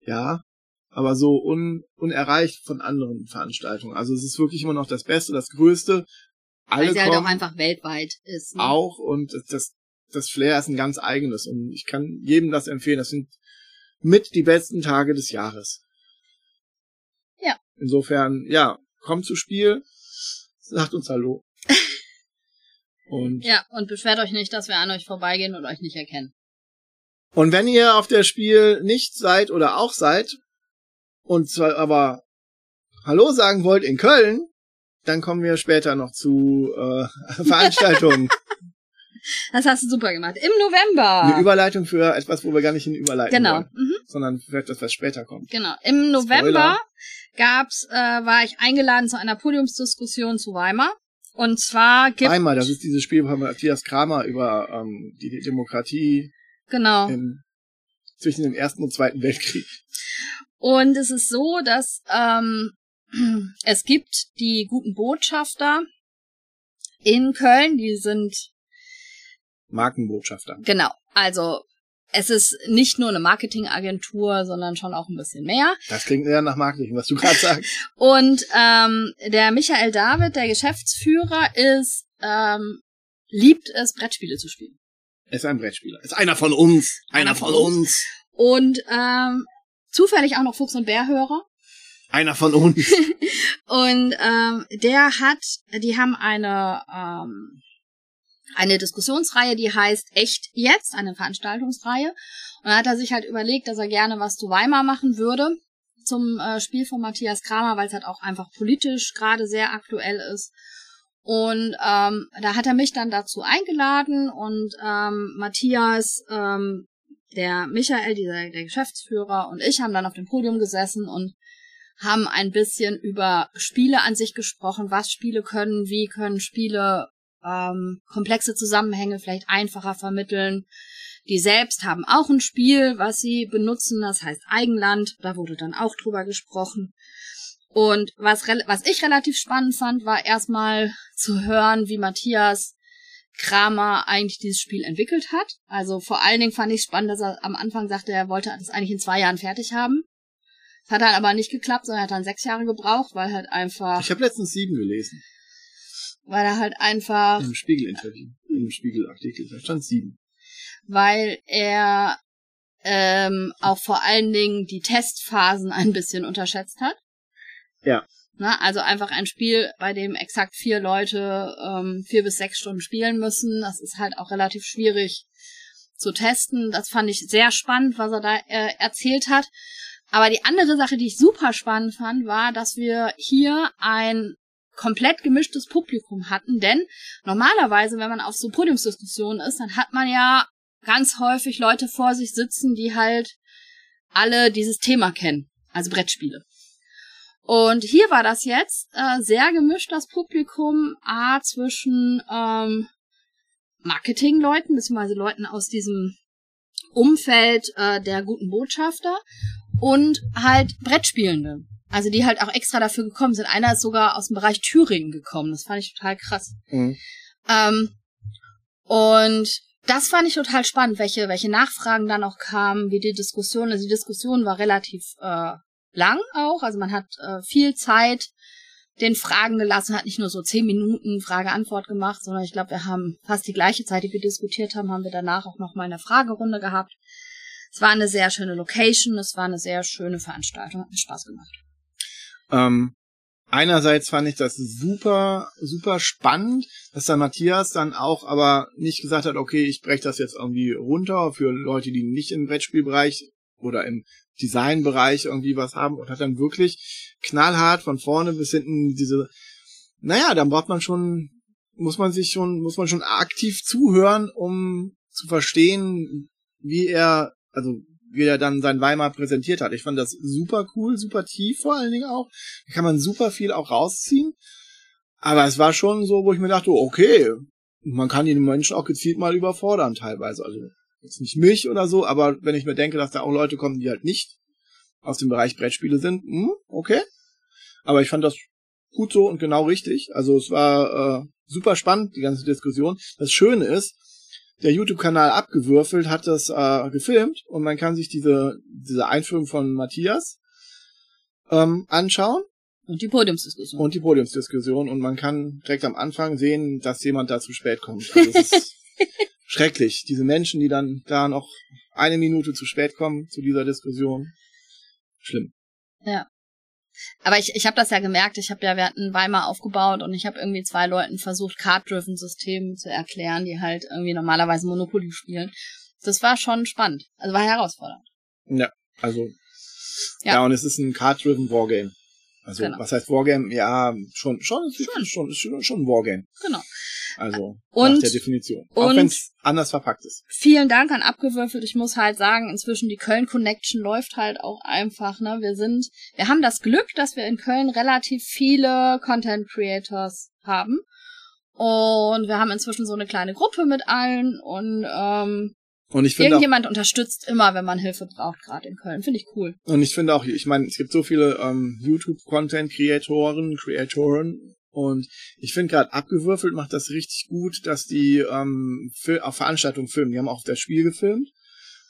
ja, aber so un, unerreicht von anderen Veranstaltungen. Also es ist wirklich immer noch das Beste, das Größte. Alle Weil sie halt auch einfach weltweit ist. Ne? auch und das, das Flair ist ein ganz eigenes und ich kann jedem das empfehlen. Das sind mit die besten Tage des Jahres. Insofern, ja, kommt zu Spiel, sagt uns Hallo. <laughs> Und, Ja, und beschwert euch nicht, dass wir an euch vorbeigehen und euch nicht erkennen. und wenn ihr auf der Spiel nicht seid oder auch seid und zwar aber Hallo sagen wollt in Köln, dann kommen wir später noch zu äh, <laughs> Veranstaltungen. <laughs> Das hast du super gemacht. Im November. Eine Überleitung für etwas, wo wir gar nicht hin überleiten genau. wollen, Mhm. sondern für etwas, was später kommt. Genau. Im November gab's, äh, war ich eingeladen zu einer Podiumsdiskussion zu Weimar. Und zwar gibt Einmal, das ist dieses Spiel von Matthias Kramer über ähm, die Demokratie genau. im, zwischen dem Ersten und Zweiten Weltkrieg. Und es ist so, dass ähm, <clears throat> es gibt die guten Botschafter in Köln, die sind Markenbotschafter. genau. Also es ist nicht nur eine Marketingagentur, sondern schon auch ein bisschen mehr. Das klingt eher nach Marketing, was du gerade <laughs> sagst. Und ähm, der Michael David, der Geschäftsführer, ist ähm, liebt es, Brettspiele zu spielen. Er ist ein Brettspieler. Er ist einer von uns. Einer von uns. Und ähm, zufällig auch noch Fuchs und Bärhörer. Einer von uns. <laughs> Und ähm, der hat, die haben eine ähm, eine Diskussionsreihe, die heißt Echt jetzt, eine Veranstaltungsreihe. Und da hat er sich halt überlegt, dass er gerne was zu Weimar machen würde zum äh, Spiel von Matthias Kramer, weil es halt auch einfach politisch gerade sehr aktuell ist. Und ähm, da hat er mich dann dazu eingeladen und ähm, Matthias, ähm, der Michael, dieser, der Geschäftsführer und ich haben dann auf dem Podium gesessen und haben ein bisschen über Spiele an sich gesprochen, was Spiele können, wie können Spiele ähm, komplexe Zusammenhänge vielleicht einfacher vermitteln. Die selbst haben auch ein Spiel, was sie benutzen, das heißt Eigenland. Da wurde dann auch drüber gesprochen. Und was, was ich relativ spannend fand, war erstmal zu hören, wie Matthias Kramer eigentlich dieses Spiel entwickelt hat. Also vor allen Dingen fand ich spannend, dass er am Anfang sagte, er wollte das eigentlich in zwei Jahren fertig haben. Das hat dann aber nicht geklappt, sondern er hat dann sechs Jahre gebraucht, weil halt einfach, Ich habe letztens sieben gelesen. Weil er halt einfach, Im Spiegel-Interview. Im Spiegelartikel. Da stand sieben. weil er ähm, auch vor allen Dingen die Testphasen ein bisschen unterschätzt hat. Ja. Na, also einfach ein Spiel, bei dem exakt vier Leute ähm, vier bis sechs Stunden spielen müssen. Das ist halt auch relativ schwierig zu testen. Das fand ich sehr spannend, was er da äh, erzählt hat. Aber die andere Sache, die ich super spannend fand, war, dass wir hier ein komplett gemischtes Publikum hatten, denn normalerweise, wenn man auf so Podiumsdiskussionen ist, dann hat man ja ganz häufig Leute vor sich sitzen, die halt alle dieses Thema kennen, also Brettspiele. Und hier war das jetzt äh, sehr gemischt, das Publikum, A, zwischen ähm, Marketingleuten, beziehungsweise Leuten aus diesem Umfeld äh, der guten Botschafter und halt Brettspielende. Also die halt auch extra dafür gekommen sind. Einer ist sogar aus dem Bereich Thüringen gekommen. Das fand ich total krass. Mhm. Ähm, und das fand ich total spannend, welche, welche Nachfragen dann auch kamen, wie die Diskussion, also die Diskussion war relativ äh, lang auch, also man hat äh, viel Zeit den Fragen gelassen, hat nicht nur so zehn Minuten Frage-Antwort gemacht, sondern ich glaube, wir haben fast die gleiche Zeit, die wir diskutiert haben, haben wir danach auch noch mal eine Fragerunde gehabt. Es war eine sehr schöne Location, es war eine sehr schöne Veranstaltung, hat mir Spaß gemacht. Ähm, einerseits fand ich das super, super spannend, dass der Matthias dann auch aber nicht gesagt hat, okay, ich breche das jetzt irgendwie runter für Leute, die nicht im Brettspielbereich oder im Designbereich irgendwie was haben und hat dann wirklich knallhart von vorne bis hinten diese, naja, dann braucht man schon, muss man sich schon, muss man schon aktiv zuhören, um zu verstehen, wie er, also wie er dann sein Weimar präsentiert hat. Ich fand das super cool, super tief vor allen Dingen auch. Da kann man super viel auch rausziehen. Aber es war schon so, wo ich mir dachte, okay, man kann die Menschen auch gezielt mal überfordern teilweise. Also jetzt nicht mich oder so, aber wenn ich mir denke, dass da auch Leute kommen, die halt nicht aus dem Bereich Brettspiele sind, hm, okay. Aber ich fand das gut so und genau richtig. Also es war äh, super spannend, die ganze Diskussion. Das Schöne ist, der YouTube-Kanal abgewürfelt hat das äh, gefilmt und man kann sich diese, diese Einführung von Matthias ähm, anschauen. Und die Podiumsdiskussion. Und die Podiumsdiskussion. Und man kann direkt am Anfang sehen, dass jemand da zu spät kommt. Also es ist <laughs> schrecklich. Diese Menschen, die dann da noch eine Minute zu spät kommen zu dieser Diskussion. Schlimm. Ja. Aber ich, ich habe das ja gemerkt, ich habe ja, wir hatten Weimar aufgebaut und ich habe irgendwie zwei Leuten versucht, Card-Driven-Systeme zu erklären, die halt irgendwie normalerweise Monopoly spielen. Das war schon spannend. Also war herausfordernd. Ja, also. Ja, ja und es ist ein Card-Driven Wargame. Also, genau. was heißt Wargame? Ja, schon, schon, schon, schon, schon, schon ein Wargame. Genau. Also und, nach der Definition. Auch wenn es anders verpackt ist. Vielen Dank an Abgewürfelt. Ich muss halt sagen, inzwischen die Köln Connection läuft halt auch einfach. Ne, wir sind, wir haben das Glück, dass wir in Köln relativ viele Content Creators haben. Und wir haben inzwischen so eine kleine Gruppe mit allen und ähm, und ich finde Irgendjemand auch, unterstützt immer, wenn man Hilfe braucht, gerade in Köln. Finde ich cool. Und ich finde auch, ich meine, es gibt so viele ähm, YouTube-Content-Creatoren, Creatoren und ich finde gerade abgewürfelt macht das richtig gut, dass die ähm, auf Veranstaltungen filmen. Die haben auch das Spiel gefilmt.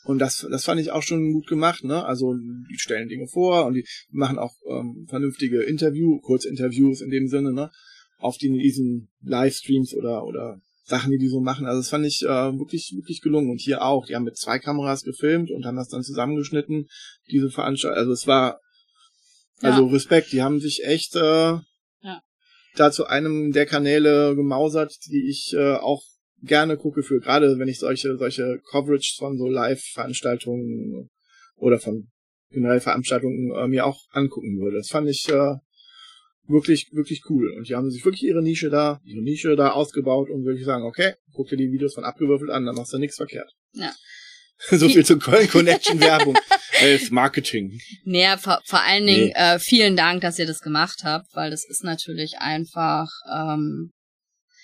Und das, das fand ich auch schon gut gemacht, ne? Also die stellen Dinge vor und die machen auch ähm, vernünftige Interview, Kurzinterviews in dem Sinne, ne? Auf die, diesen Livestreams oder oder Sachen, die die so machen. Also das fand ich äh, wirklich wirklich gelungen. Und hier auch, die haben mit zwei Kameras gefilmt und haben das dann zusammengeschnitten. Diese Veranstaltung, also es war also ja. Respekt. Die haben sich echt äh, da zu einem der Kanäle gemausert, die ich äh, auch gerne gucke für, gerade wenn ich solche, solche Coverage von so Live-Veranstaltungen oder von generell Veranstaltungen äh, mir auch angucken würde. Das fand ich äh, wirklich, wirklich cool. Und die haben sich wirklich ihre Nische da, ihre Nische da ausgebaut und würde ich sagen, okay, guck dir die Videos von abgewürfelt an, dann machst du nichts verkehrt. Ja. <laughs> so viel zur Köln Connection Werbung. Als Marketing. Naja, vor, vor allen Dingen nee. äh, vielen Dank, dass ihr das gemacht habt, weil das ist natürlich einfach, ähm,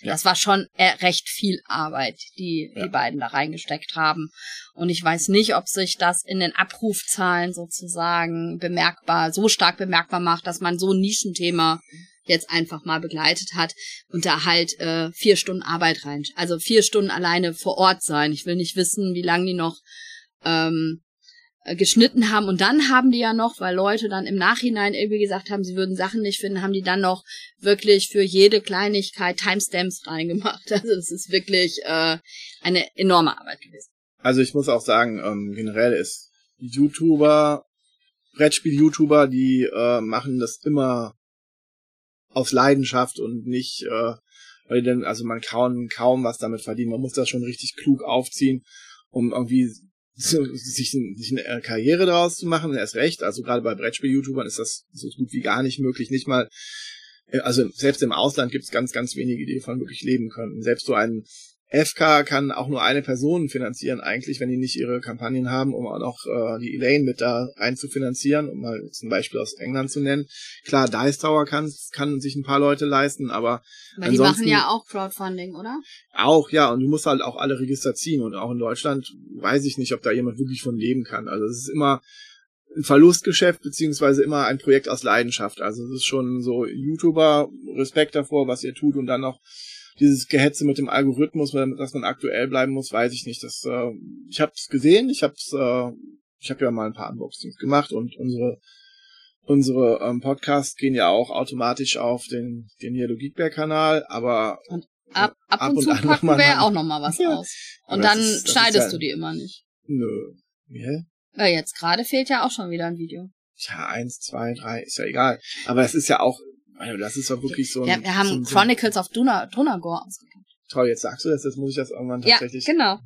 ja. das war schon äh, recht viel Arbeit, die ja. die beiden da reingesteckt haben. Und ich weiß nicht, ob sich das in den Abrufzahlen sozusagen bemerkbar, so stark bemerkbar macht, dass man so ein Nischenthema jetzt einfach mal begleitet hat und da halt äh, vier Stunden Arbeit rein. Also vier Stunden alleine vor Ort sein. Ich will nicht wissen, wie lange die noch ähm, äh, geschnitten haben und dann haben die ja noch, weil Leute dann im Nachhinein irgendwie gesagt haben, sie würden Sachen nicht finden, haben die dann noch wirklich für jede Kleinigkeit Timestamps <laughs> reingemacht. Also es ist wirklich äh, eine enorme Arbeit gewesen. Also ich muss auch sagen, ähm, generell ist YouTuber, Brettspiel-YouTuber, die äh, machen das immer aus Leidenschaft und nicht, äh, weil denn, also man kaum, kaum was damit verdient. Man muss das schon richtig klug aufziehen, um irgendwie sich, sich eine Karriere daraus zu machen, erst recht. Also gerade bei Brettspiel-YouTubern ist das so gut wie gar nicht möglich. Nicht mal, äh, also selbst im Ausland gibt es ganz, ganz wenige, die davon wirklich leben können. Selbst so ein FK kann auch nur eine Person finanzieren eigentlich, wenn die nicht ihre Kampagnen haben, um auch noch äh, die Elaine mit da rein zu finanzieren, um mal zum Beispiel aus England zu nennen. Klar, Dice Tower kann, kann sich ein paar Leute leisten, aber Weil die machen ja auch Crowdfunding, oder? Auch, ja, und du musst halt auch alle Register ziehen und auch in Deutschland weiß ich nicht, ob da jemand wirklich von leben kann. Also es ist immer ein Verlustgeschäft beziehungsweise immer ein Projekt aus Leidenschaft. Also es ist schon so YouTuber Respekt davor, was ihr tut und dann noch dieses Gehetze mit dem Algorithmus, dass man aktuell bleiben muss, weiß ich nicht. Das, äh, ich habe es gesehen, ich habe äh, ich habe ja mal ein paar Unboxings gemacht und unsere unsere ähm, Podcasts gehen ja auch automatisch auf den, den Yellow Geekbear Kanal, aber Ab, ab, Ab und und zu packen mal wir auch noch mal was Ja. aus. Aber Und das dann ist- schneidest ja- du die immer nicht. nö. Ja? Ja, jetzt gerade fehlt ja auch schon wieder ein Video. Tja, eins, zwei, drei, ist ja egal. Aber es ist ja auch, also das ist doch wirklich so ein. Ja, wir haben so ein, so Chronicles of Duna, Drunagor ausgegeben. Toll, jetzt sagst du das, jetzt muss ich das irgendwann Ja, tatsächlich. genau.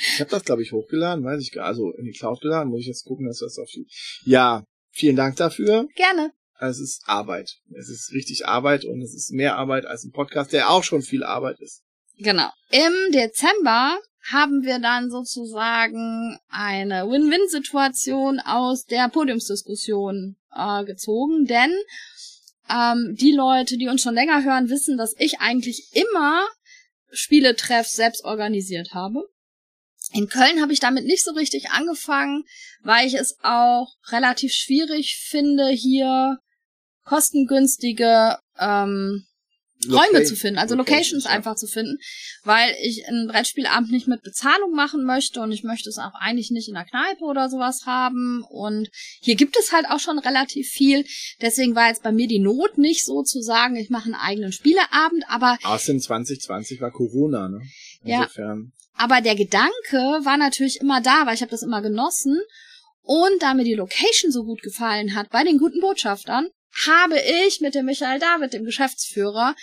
Ich habe das, glaube ich, hochgeladen, weiß ich gar Also in die Cloud geladen, muss ich jetzt gucken, dass das auf die. Ja, vielen Dank dafür. Gerne. Es ist Arbeit. Es ist richtig Arbeit und es ist mehr Arbeit als ein Podcast, der auch schon viel Arbeit ist. Genau. Im Dezember haben wir dann sozusagen eine Win-Win-Situation aus der Podiumsdiskussion äh, gezogen, denn ähm, die Leute, die uns schon länger hören, wissen, dass ich eigentlich immer Spieletreffs selbst organisiert habe. In Köln habe ich damit nicht so richtig angefangen, weil ich es auch relativ schwierig finde, hier kostengünstige ähm, Räume zu finden, also Locations ja. einfach zu finden, weil ich einen Brettspielabend nicht mit Bezahlung machen möchte und ich möchte es auch eigentlich nicht in der Kneipe oder sowas haben und hier gibt es halt auch schon relativ viel, deswegen war jetzt bei mir die Not nicht so zu sagen, ich mache einen eigenen Spieleabend, aber Außerdem 2020 war Corona, ne? Ja. Insofern. aber der Gedanke war natürlich immer da, weil ich habe das immer genossen und da mir die Location so gut gefallen hat bei den guten Botschaftern, habe ich mit dem Michael David, dem Geschäftsführer,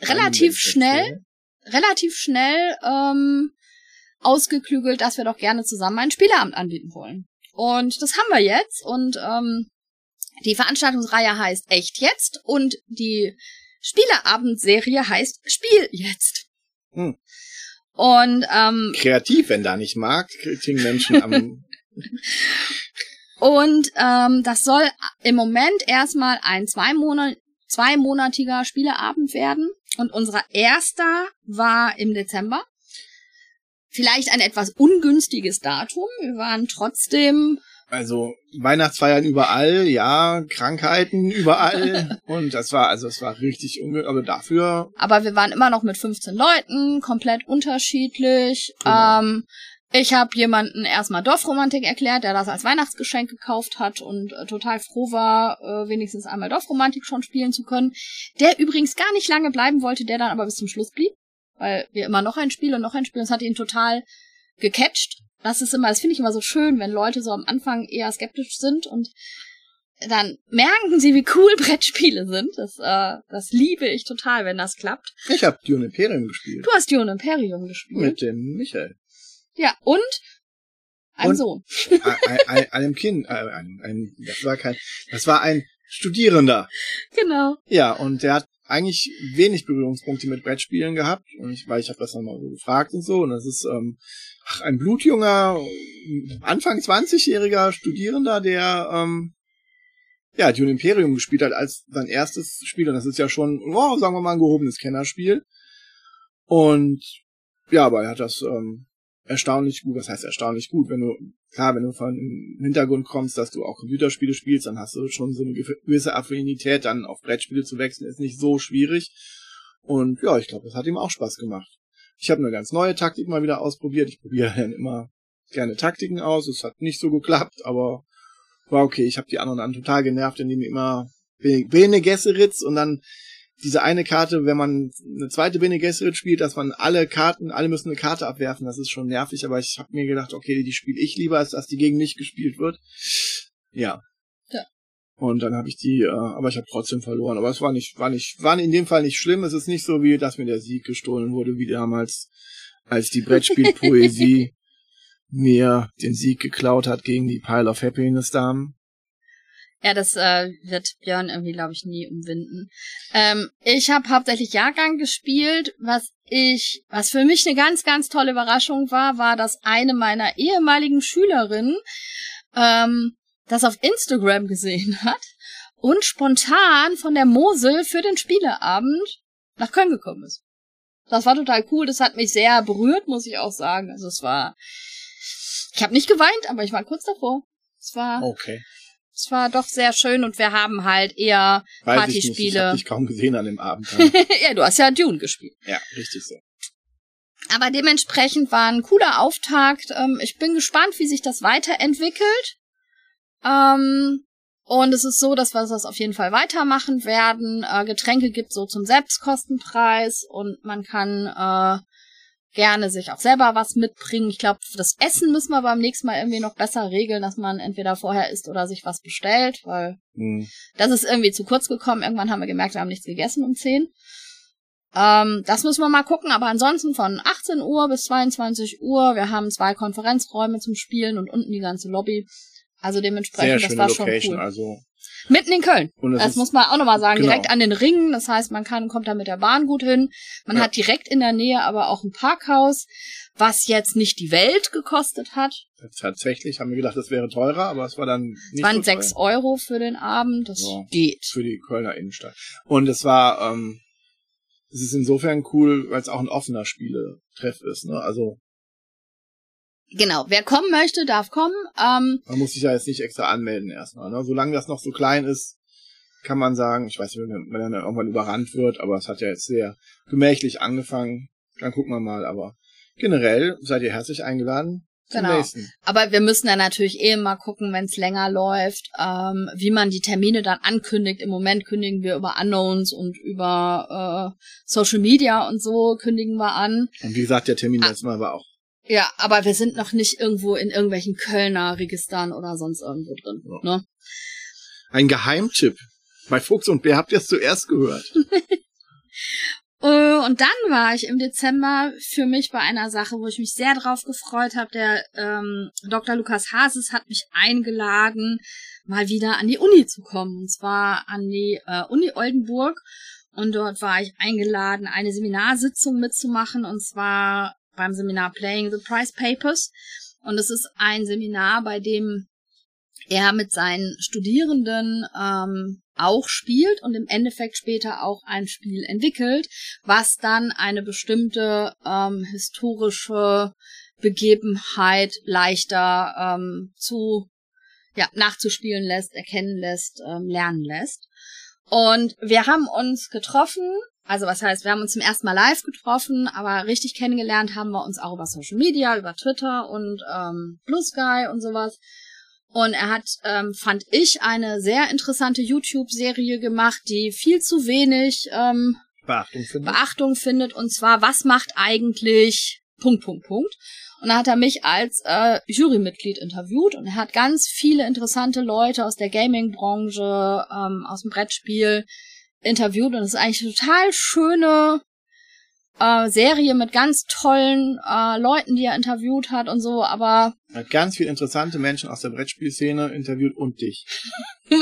relativ schnell relativ schnell ähm, ausgeklügelt, dass wir doch gerne zusammen einen Spieleabend anbieten wollen. Und das haben wir jetzt. Und ähm, die Veranstaltungsreihe heißt Echt jetzt und die Spieleabendserie heißt Spiel jetzt. Hm. Und ähm, Kreativ, wenn da nicht mag, kriegen Menschen am. <laughs> Und ähm, das soll im Moment erstmal ein zweimonat zweimonatiger Spieleabend werden. Und unser erster war im Dezember. Vielleicht ein etwas ungünstiges Datum. Wir waren trotzdem, Also Weihnachtsfeiern überall, ja, Krankheiten überall. <laughs> und das war, also es war richtig ungünstig, aber dafür, aber wir waren immer noch mit 15 Leuten, komplett unterschiedlich. Genau. Ähm, ich habe jemanden erstmal Dorfromantik erklärt, der das als Weihnachtsgeschenk gekauft hat und äh, total froh war, äh, wenigstens einmal Dorfromantik schon spielen zu können. Der übrigens gar nicht lange bleiben wollte, der dann aber bis zum Schluss blieb, weil wir immer noch ein Spiel und noch ein Spiel, das hat ihn total gecatcht. Das ist immer, das finde ich immer so schön, wenn Leute so am Anfang eher skeptisch sind und dann merken sie, wie cool <laughs> Brettspiele sind. Das, äh, das liebe ich total, wenn das klappt. ich habe Dune Imperium gespielt. Du hast Dune Imperium gespielt. Mit dem Michael. Ja, und ein Und- Sohn. ein, ein, einem Kind, äh, ein, ein, das war kein, das war ein Studierender. Genau. Ja, und der hat eigentlich wenig Berührungspunkte mit Brettspielen gehabt. Und ich, weil ich habe das dann mal so gefragt und so. Und das ist ähm, ach, ein blutjunger, Anfang 20-jähriger Studierender, der ähm, ja, Dune Imperium gespielt hat als sein erstes Spiel. Und das ist ja schon, oh, sagen wir mal, ein gehobenes Kennerspiel. Und ja, aber er hat das ähm, erstaunlich gut, was heißt erstaunlich gut, wenn du, klar, wenn du von dem Hintergrund kommst, dass du auch Computerspiele spielst, dann hast du schon so eine gewisse Affinität, dann auf Brettspiele zu wechseln, ist nicht so schwierig. Und ja, ich glaube, das hat ihm auch Spaß gemacht. Ich habe eine ganz neue Taktik mal wieder ausprobiert. Ich probiere dann immer gerne Taktiken aus. Es hat nicht so geklappt, aber war okay. Ich habe die anderen dann total genervt, indem die immer Bene Bene Gesserit und dann diese eine Karte, wenn man eine zweite Bene Gesserit spielt, dass man alle Karten, alle müssen eine Karte abwerfen, das ist schon nervig, aber ich habe mir gedacht, okay, die spiele ich lieber, als dass die gegen mich gespielt wird. Ja. Ja. Und dann habe ich die, äh, aber ich habe trotzdem verloren. Aber es war nicht, war nicht, war in dem Fall nicht schlimm. Es ist nicht so wie, dass mir der Sieg gestohlen wurde, wie damals, als die Brettspielpoesie <laughs> mir den Sieg geklaut hat gegen die Pile of Happiness Damen. Ja, das äh, wird Björn irgendwie, glaube ich, nie umwinden. Ähm, ich habe hauptsächlich Jahrgang gespielt. Was ich, was für mich eine ganz, ganz tolle Überraschung war, war, dass eine meiner ehemaligen Schülerinnen ähm, das auf Instagram gesehen hat und spontan von der Mosel für den Spieleabend nach Köln gekommen ist. Das war total cool. Das hat mich sehr berührt, muss ich auch sagen. Also es war, ich habe nicht geweint, aber ich war kurz davor. Es war Okay. Es war doch sehr schön und wir haben halt eher Weiß ich nicht. Ich Partyspiele. habe dich kaum gesehen an dem Abend. <laughs> ja, du hast ja Dune gespielt. ja, richtig so. Aber dementsprechend war ein cooler Auftakt. Ähm, ich bin gespannt, wie sich das weiterentwickelt. Ähm, und es ist so, dass wir das auf jeden Fall weitermachen werden. Äh, Getränke gibt so zum Selbstkostenpreis und man kann äh, gerne sich auch selber was mitbringen. Ich glaube, das Essen müssen wir beim nächsten Mal irgendwie noch besser regeln, dass man entweder vorher isst oder sich was bestellt, weil hm. das ist irgendwie zu kurz gekommen. Irgendwann haben wir gemerkt, wir haben nichts gegessen um 10. Ähm, das müssen wir mal gucken, aber ansonsten von 18 Uhr bis 22 Uhr. Wir haben zwei Konferenzräume zum Spielen und unten die ganze Lobby. Also dementsprechend, Sehr das war Location, schon cool. Also Mitten in Köln. Das ist, muss man auch nochmal sagen. genau. Direkt an den Ringen. Das heißt, man kann, kommt da mit der Bahn gut hin. Man Ja. hat direkt in der Nähe aber auch ein Parkhaus, was jetzt nicht die Welt gekostet hat. tatsächlich haben wir gedacht, das wäre teurer, aber es war dann Es nicht waren so sechs Euro für den Abend. Das Ja. geht. für die Kölner Innenstadt. Und es war, ähm, es ist insofern cool, weil es auch ein offener Spieletreff ist. Ne? Also Genau. Wer kommen möchte, darf kommen. Ähm, man muss sich ja jetzt nicht extra anmelden erstmal. Ne? Solange das noch so klein ist, kann man sagen, ich weiß nicht, wenn man dann irgendwann überrannt wird, aber es hat ja jetzt sehr gemächlich angefangen. Dann gucken wir mal, aber generell seid ihr herzlich eingeladen Genau. nächsten. Aber wir müssen dann natürlich eh mal gucken, wenn es länger läuft, ähm, wie man die Termine dann ankündigt. Im Moment kündigen wir über Unknowns und über äh, Social Media und so kündigen wir an. Und wie gesagt, der Termin Ah. letztes Mal war auch. Ja, aber wir sind noch nicht irgendwo in irgendwelchen Kölner Registern oder sonst irgendwo drin. Ja. Ne? Ein Geheimtipp. Bei Fuchs und Bär habt ihr es zuerst gehört. <laughs> Äh, Und dann war ich im Dezember für mich bei einer Sache, wo ich mich sehr drauf gefreut habe. Der ähm, Dr. Lukas Hases hat mich eingeladen, mal wieder an die Uni zu kommen. Und zwar an die äh, Uni Oldenburg. Und dort war ich eingeladen, eine Seminarsitzung mitzumachen. Und zwar beim Seminar Playing the Prize Papers. Und es ist ein Seminar, bei dem er mit seinen Studierenden ähm, auch spielt und im Endeffekt später auch ein Spiel entwickelt, was dann eine bestimmte ähm, historische Begebenheit leichter ähm, zu ja nachzuspielen lässt, erkennen lässt, ähm, lernen lässt. Und wir haben uns getroffen, also was heißt, wir haben uns zum ersten Mal live getroffen, aber richtig kennengelernt haben wir uns auch über Social Media, über Twitter und ähm, Blue Sky und sowas. Und er hat, ähm, fand ich, eine sehr interessante YouTube-Serie gemacht, die viel zu wenig ähm, Beachtung findet. Beachtung findet. Und zwar, was macht eigentlich Punkt, Punkt, Punkt. Und da hat er mich als äh, Jurymitglied interviewt und er hat ganz viele interessante Leute aus der Gaming-Branche, ähm, aus dem Brettspiel interviewt. Und es ist eigentlich eine total schöne äh, Serie mit ganz tollen äh, Leuten, die er interviewt hat und so. Aber Er hat ganz viele interessante Menschen aus der Brettspielszene interviewt und dich. <laughs>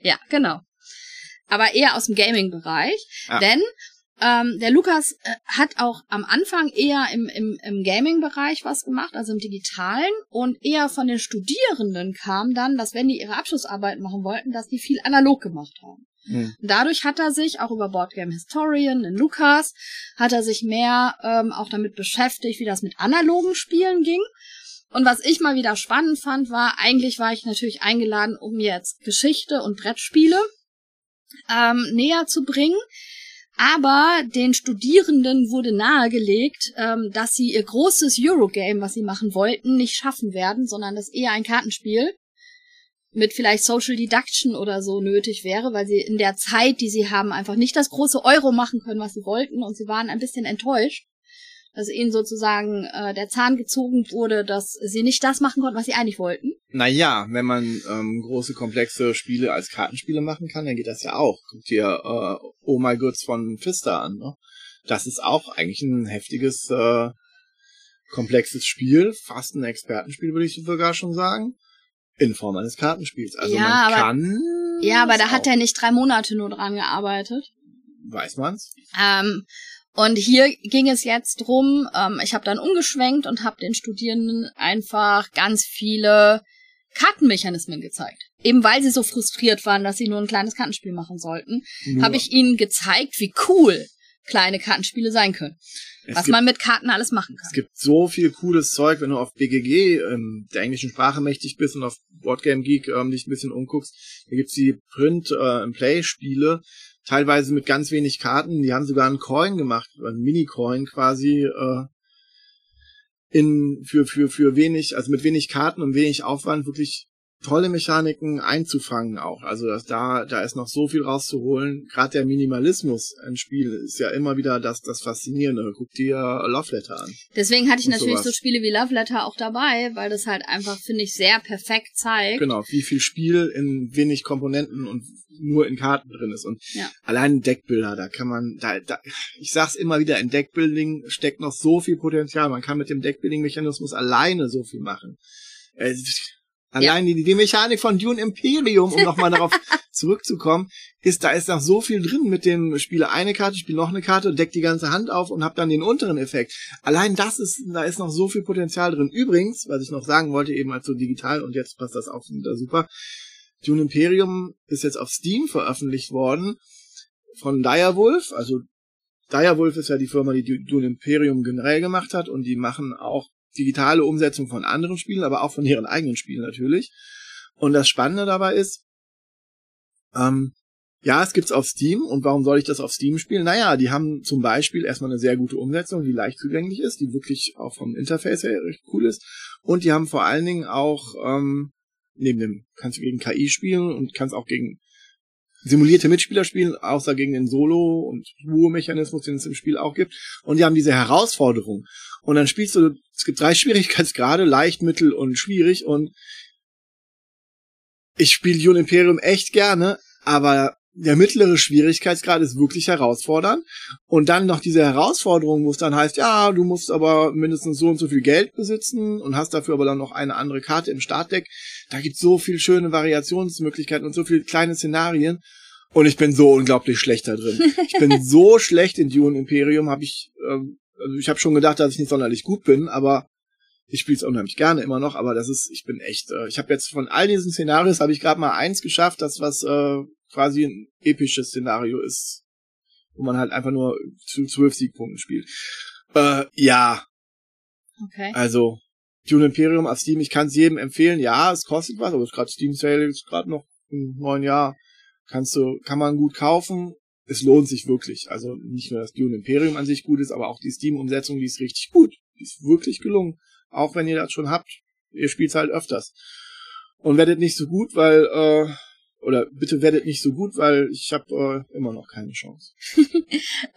Ja, genau. Aber eher aus dem Gaming-Bereich. Ja. Denn ähm, der Lukas äh, hat auch am Anfang eher im, im, im Gaming-Bereich was gemacht, also im Digitalen. Und eher von den Studierenden kam dann, dass wenn die ihre Abschlussarbeit machen wollten, dass die viel analog gemacht haben. Hm. Und dadurch hat er sich auch über Boardgame Historian, den Lukas, hat er sich mehr ähm, auch damit beschäftigt, wie das mit analogen Spielen ging. Und was ich mal wieder spannend fand, war, eigentlich war ich natürlich eingeladen, um jetzt Geschichte und Brettspiele ähm, näher zu bringen. Aber den Studierenden wurde nahegelegt, ähm, dass sie ihr großes Eurogame, was sie machen wollten, nicht schaffen werden, sondern dass eher ein Kartenspiel mit vielleicht Social Deduction oder so nötig wäre, weil sie in der Zeit, die sie haben, einfach nicht das große Euro machen können, was sie wollten. Und sie waren ein bisschen enttäuscht, dass ihnen sozusagen äh, der Zahn gezogen wurde, dass sie nicht das machen konnten, was sie eigentlich wollten. Naja, wenn man ähm, große, komplexe Spiele als Kartenspiele machen kann, dann geht das ja auch. Guck dir äh, Oh My Goods von Pfister an. Ne? Das ist auch eigentlich ein heftiges, äh, komplexes Spiel. Fast ein Expertenspiel, würde ich sogar schon sagen. In Form eines Kartenspiels. Also Ja, man aber- kann... Ja, aber da hat auch. er nicht drei Monate nur dran gearbeitet. Weiß man's? Ähm, und hier ging es jetzt drum, ähm, ich habe dann umgeschwenkt und habe den Studierenden einfach ganz viele Kartenmechanismen gezeigt. Eben weil sie so frustriert waren, dass sie nur ein kleines Kartenspiel machen sollten, habe ich ihnen gezeigt, wie cool kleine Kartenspiele sein können. Es was gibt, man mit Karten alles machen kann. Es gibt so viel cooles Zeug, wenn du auf BGG ähm, der englischen Sprache mächtig bist und auf Boardgame Geek ähm, dich ein bisschen umguckst. Da gibt's die Print äh, and Play Spiele, teilweise mit ganz wenig Karten. Die haben sogar einen Coin gemacht, einen Mini-Coin quasi äh, in für für für wenig, also mit wenig Karten und wenig Aufwand wirklich tolle Mechaniken einzufangen auch. Also das, da, da ist noch so viel rauszuholen. Gerade der Minimalismus ein Spiel ist ja immer wieder das, das Faszinierende. Guck dir Love Letter an. Deswegen hatte ich natürlich sowas. so Spiele wie Love Letter auch dabei, weil das halt einfach, finde ich, sehr perfekt zeigt. Genau, wie viel Spiel in wenig Komponenten und nur in Karten drin ist. Und Ja. allein Deckbilder, da kann man, da, da, ich sag's immer wieder, in Deckbuilding steckt noch so viel Potenzial. Man kann mit dem Deckbuilding-Mechanismus alleine so viel machen. Äh, Allein die, die Mechanik von Dune Imperium, um nochmal darauf <laughs> zurückzukommen, ist, da ist noch so viel drin mit dem Spiele eine Karte, spiele noch eine Karte, deck die ganze Hand auf und hab dann den unteren Effekt. Allein das ist, da ist noch so viel Potenzial drin. Übrigens, was ich noch sagen wollte, eben als so digital und jetzt passt das auch wieder super. Dune Imperium ist jetzt auf Steam veröffentlicht worden von Direwolf, also Direwolf ist ja die Firma, die Dune Imperium generell gemacht hat und die machen auch digitale Umsetzung von anderen Spielen, aber auch von ihren eigenen Spielen natürlich. Und das Spannende dabei ist, ähm, ja, es gibt's auf Steam. Und warum soll ich das auf Steam spielen? Naja, die haben zum Beispiel erstmal eine sehr gute Umsetzung, die leicht zugänglich ist, die wirklich auch vom Interface her recht cool ist. Und die haben vor allen Dingen auch, ähm, neben dem, kannst du gegen KI spielen und kannst auch gegen simulierte Mitspieler spielen, außer gegen den Solo- und Duo-Mechanismus, den es im Spiel auch gibt. Und die haben diese Herausforderung. Und dann spielst du, es gibt drei <laughs> Schwierigkeitsgrade, leicht, mittel und schwierig. Und ich spiele Dune Imperium echt gerne, aber der mittlere Schwierigkeitsgrad ist wirklich herausfordernd. Und dann noch diese Herausforderung, wo es dann heißt, ja, du musst aber mindestens so und so viel Geld besitzen und hast dafür aber dann noch eine andere Karte im Startdeck. Da gibt so viel schöne Variationsmöglichkeiten und so viele kleine Szenarien. Und ich bin so unglaublich schlecht da drin. <laughs> Ich bin so schlecht in Dune Imperium, habe ich, ähm, ich habe schon gedacht, dass ich nicht sonderlich gut bin, aber ich spiele es unheimlich gerne immer noch, aber das ist, ich bin echt, äh, ich habe jetzt von all diesen Szenarios habe ich gerade mal eins geschafft, das was äh, quasi ein episches Szenario ist, wo man halt einfach nur zu zwölf Siegpunkten spielt. Äh, ja, Okay. also Dune Imperium auf Steam, ich kann es jedem empfehlen. Ja, es kostet was, aber es ist gerade Steam Sale, ist gerade noch im neuen Jahr. Kannst du, kann man gut kaufen. Es lohnt sich wirklich. Also nicht nur das Dune Imperium an sich gut ist, aber auch die Steam-Umsetzung, die ist richtig gut. Die ist wirklich gelungen. Auch wenn ihr das schon habt, ihr spielt halt öfters. Und werdet nicht so gut, weil, äh, oder bitte werdet nicht so gut, weil ich habe äh, immer noch keine Chance. <laughs>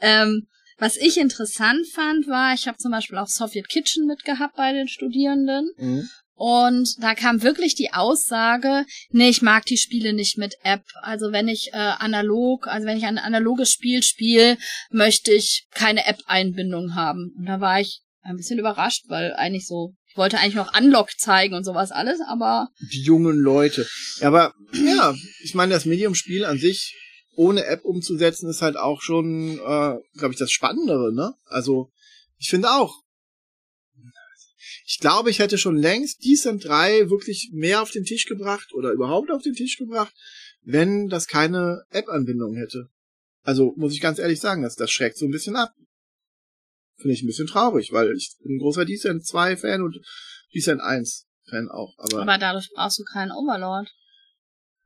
Ähm, was ich interessant fand, war, ich habe zum Beispiel auch Soviet Kitchen mitgehabt bei den Studierenden. Mhm. Und da kam wirklich die Aussage, nee, ich mag die Spiele nicht mit App. Also wenn ich äh, analog, also wenn ich ein analoges Spiel spiele, möchte ich keine App-Einbindung haben. Und da war ich ein bisschen überrascht, weil eigentlich so, ich wollte eigentlich noch Unlock zeigen und sowas alles, aber die jungen Leute. Aber ja, ich meine, das Medium-Spiel an sich ohne App umzusetzen ist halt auch schon, äh, glaube ich, das Spannendere, ne? Also ich finde auch. Ich glaube, ich hätte schon längst Decent 3 wirklich mehr auf den Tisch gebracht oder überhaupt auf den Tisch gebracht, wenn das keine App-Anbindung hätte. Also muss ich ganz ehrlich sagen, das, das schreckt so ein bisschen ab. Finde ich ein bisschen traurig, weil ich bin ein großer Decent 2 Fan und Decent 1 Fan auch. Aber, aber dadurch brauchst du keinen Overlord.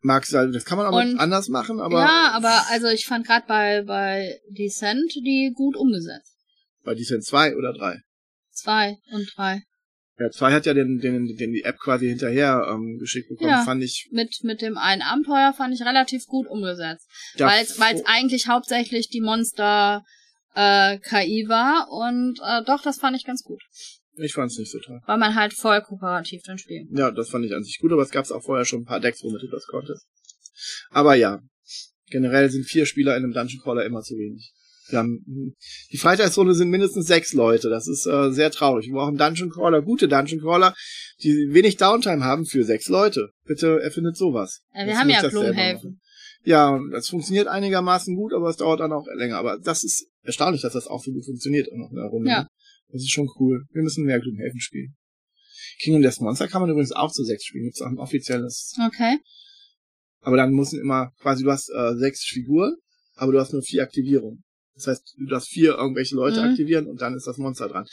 mag sein, das kann man aber Und- anders machen, aber ja, aber also ich fand gerade bei bei Descent die gut umgesetzt. bei Decent 2 oder 3. Zwei und drei. Ja, 2 hat ja den, den, den die App quasi hinterher ähm, geschickt bekommen, Ja. fand ich. Mit mit dem einen Abenteuer fand ich relativ gut umgesetzt. Weil es eigentlich hauptsächlich die Monster äh, KI war und äh, doch, das fand ich ganz gut. ich fand's nicht so toll. Weil man halt voll kooperativ dann spielen. Ja, das fand ich an sich gut, aber es gab auch vorher schon ein paar Decks, womit du das konntest. Aber ja, generell sind vier Spieler in einem Dungeon Crawler immer zu wenig. Haben, die Freitagsrunde sind mindestens sechs Leute. Das ist äh, sehr traurig. Wir brauchen Dungeon Crawler, gute Dungeon Crawler, die wenig Downtime haben für sechs Leute. Bitte erfindet sowas. Äh, wir haben ja machen. Ja, das funktioniert einigermaßen gut, aber es dauert dann auch länger. Aber das ist erstaunlich, dass das auch so gut funktioniert in einer Runde. Ja. ne? Das ist schon cool. Wir müssen mehr Gloomhaven spielen. Kingdom Death Monster kann man übrigens auch zu sechs spielen. Gibt's auch ein offizielles. Okay. Aber dann müssen immer, quasi du hast äh, sechs Figuren, aber du hast nur vier Aktivierungen. Das heißt, du darfst vier irgendwelche Leute Mhm. aktivieren und dann ist das Monster dran.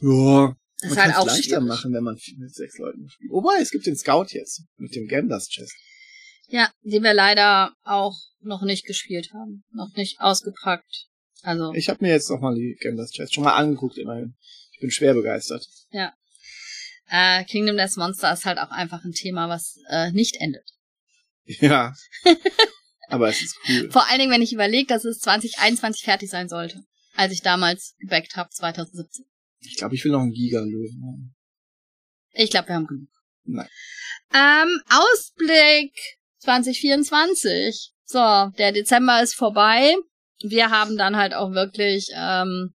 Ja. Das Man halt kann's auch leichter schwierig. machen, wenn man mit sechs Leuten spielt. Wobei, es gibt den Scout jetzt. Mit dem Gamblers Chest. Ja, die wir leider auch noch nicht gespielt haben. Noch nicht ausgepackt. Also, Ich habe mir jetzt noch mal die Gamblers Chest schon mal angeguckt, immerhin. Ich bin schwer begeistert. äh, Kingdom Death Monster ist halt auch einfach ein Thema, was äh, nicht endet. Ja. <laughs> Aber es ist cool. Vor allen Dingen, wenn ich überlege, dass es 2021 fertig sein sollte, als ich damals gebackt habe, 2017. Ich glaube, ich will noch einen Giga-Löwen haben. Ich glaube, wir haben genug. Nein. Ähm, Ausblick 2024. So, der Dezember ist vorbei. Wir haben dann halt auch wirklich ähm,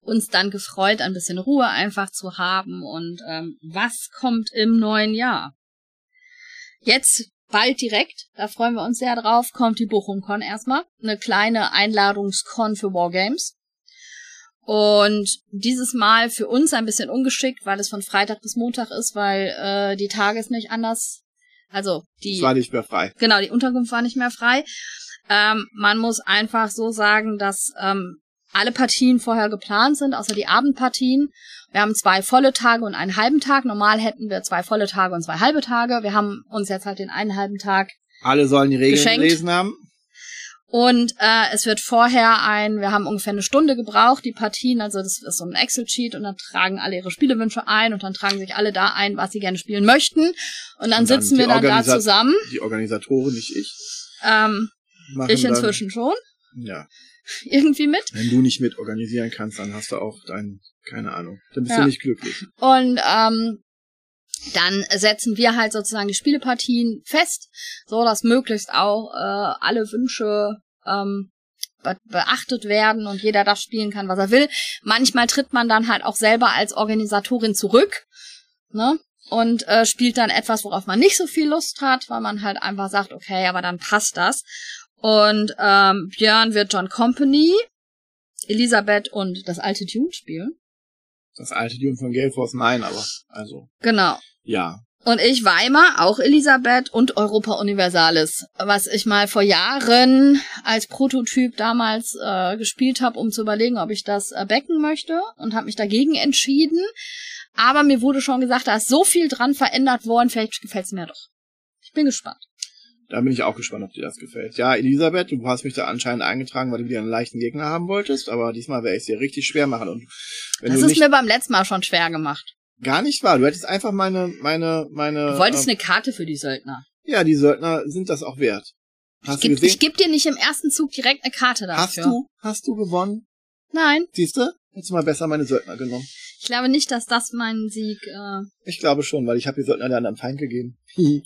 uns dann gefreut, ein bisschen Ruhe einfach zu haben. Und ähm, was kommt im neuen Jahr? Jetzt bald direkt, da freuen wir uns sehr drauf, kommt die BochumCon erstmal. Eine kleine Einladungskon für Wargames. Und dieses Mal für uns ein bisschen ungeschickt, weil es von Freitag bis Montag ist, weil äh, die Tage ist nicht anders. Also die. Es war nicht mehr frei. Genau, die Unterkunft war nicht mehr frei. Ähm, man muss einfach so sagen, dass ähm, alle Partien vorher geplant sind, außer die Abendpartien. Wir haben zwei volle Tage und einen halben Tag. Normal hätten wir zwei volle Tage und zwei halbe Tage. Wir haben uns jetzt halt den einen halben Tag. Alle sollen die Regeln Geschenkt. gelesen haben. Und äh, es wird vorher ein, wir haben ungefähr eine Stunde gebraucht, die Partien, also das ist so ein Excel-Sheet und dann tragen alle ihre Spielewünsche ein und dann tragen sich alle da ein, was sie gerne spielen möchten. Und dann, Und dann sitzen wir dann da Organisa- zusammen. Die Organisatoren, nicht ich. Ähm, ich inzwischen schon, Ja. <laughs> irgendwie mit. Wenn du nicht mit organisieren kannst, dann hast du auch dein, keine Ahnung. Dann bist Ja. du nicht glücklich. Und ähm, dann setzen wir halt sozusagen die Spielepartien fest, so dass möglichst auch äh, alle Wünsche ähm, be beachtet werden und jeder das spielen kann, was er will. Manchmal tritt man dann halt auch selber als Organisatorin zurück, ne? Und äh, spielt dann etwas, worauf man nicht so viel Lust hat, weil man halt einfach sagt, okay, aber dann passt das. Und ähm, Björn wird John Company, Elisabeth und das alte Dune spielen. Das alte Dune von Gale Force, nein, aber, also, Genau. ja. Und ich Weimar, auch Elisabeth und Europa Universalis, was ich mal vor Jahren als Prototyp damals äh, gespielt habe, um zu überlegen, ob ich das äh, backen möchte und habe mich dagegen entschieden. Aber mir wurde schon gesagt, da ist so viel dran verändert worden, vielleicht gefällt's mir doch. Ich bin gespannt. Da bin ich auch gespannt, ob dir das gefällt. Ja, Elisabeth, du hast mich da anscheinend eingetragen, weil du wieder einen leichten Gegner haben wolltest, aber diesmal werde ich es dir richtig schwer machen. Und wenn das du ist mir beim letzten Mal schon schwer gemacht. gar nicht wahr, du hättest einfach meine, meine, meine. Du wolltest äh, eine Karte für die Söldner. Ja, die Söldner sind das auch wert. Hast Ich du geb, gesehen? ich geb dir nicht im ersten Zug direkt eine Karte dafür. hast du, hast du gewonnen? Nein, Siehst du? Hättest du mal besser meine Söldner genommen. ich glaube nicht, dass das mein Sieg äh, Ich glaube schon, weil ich habe die Söldner der anderen Feind gegeben. <laughs>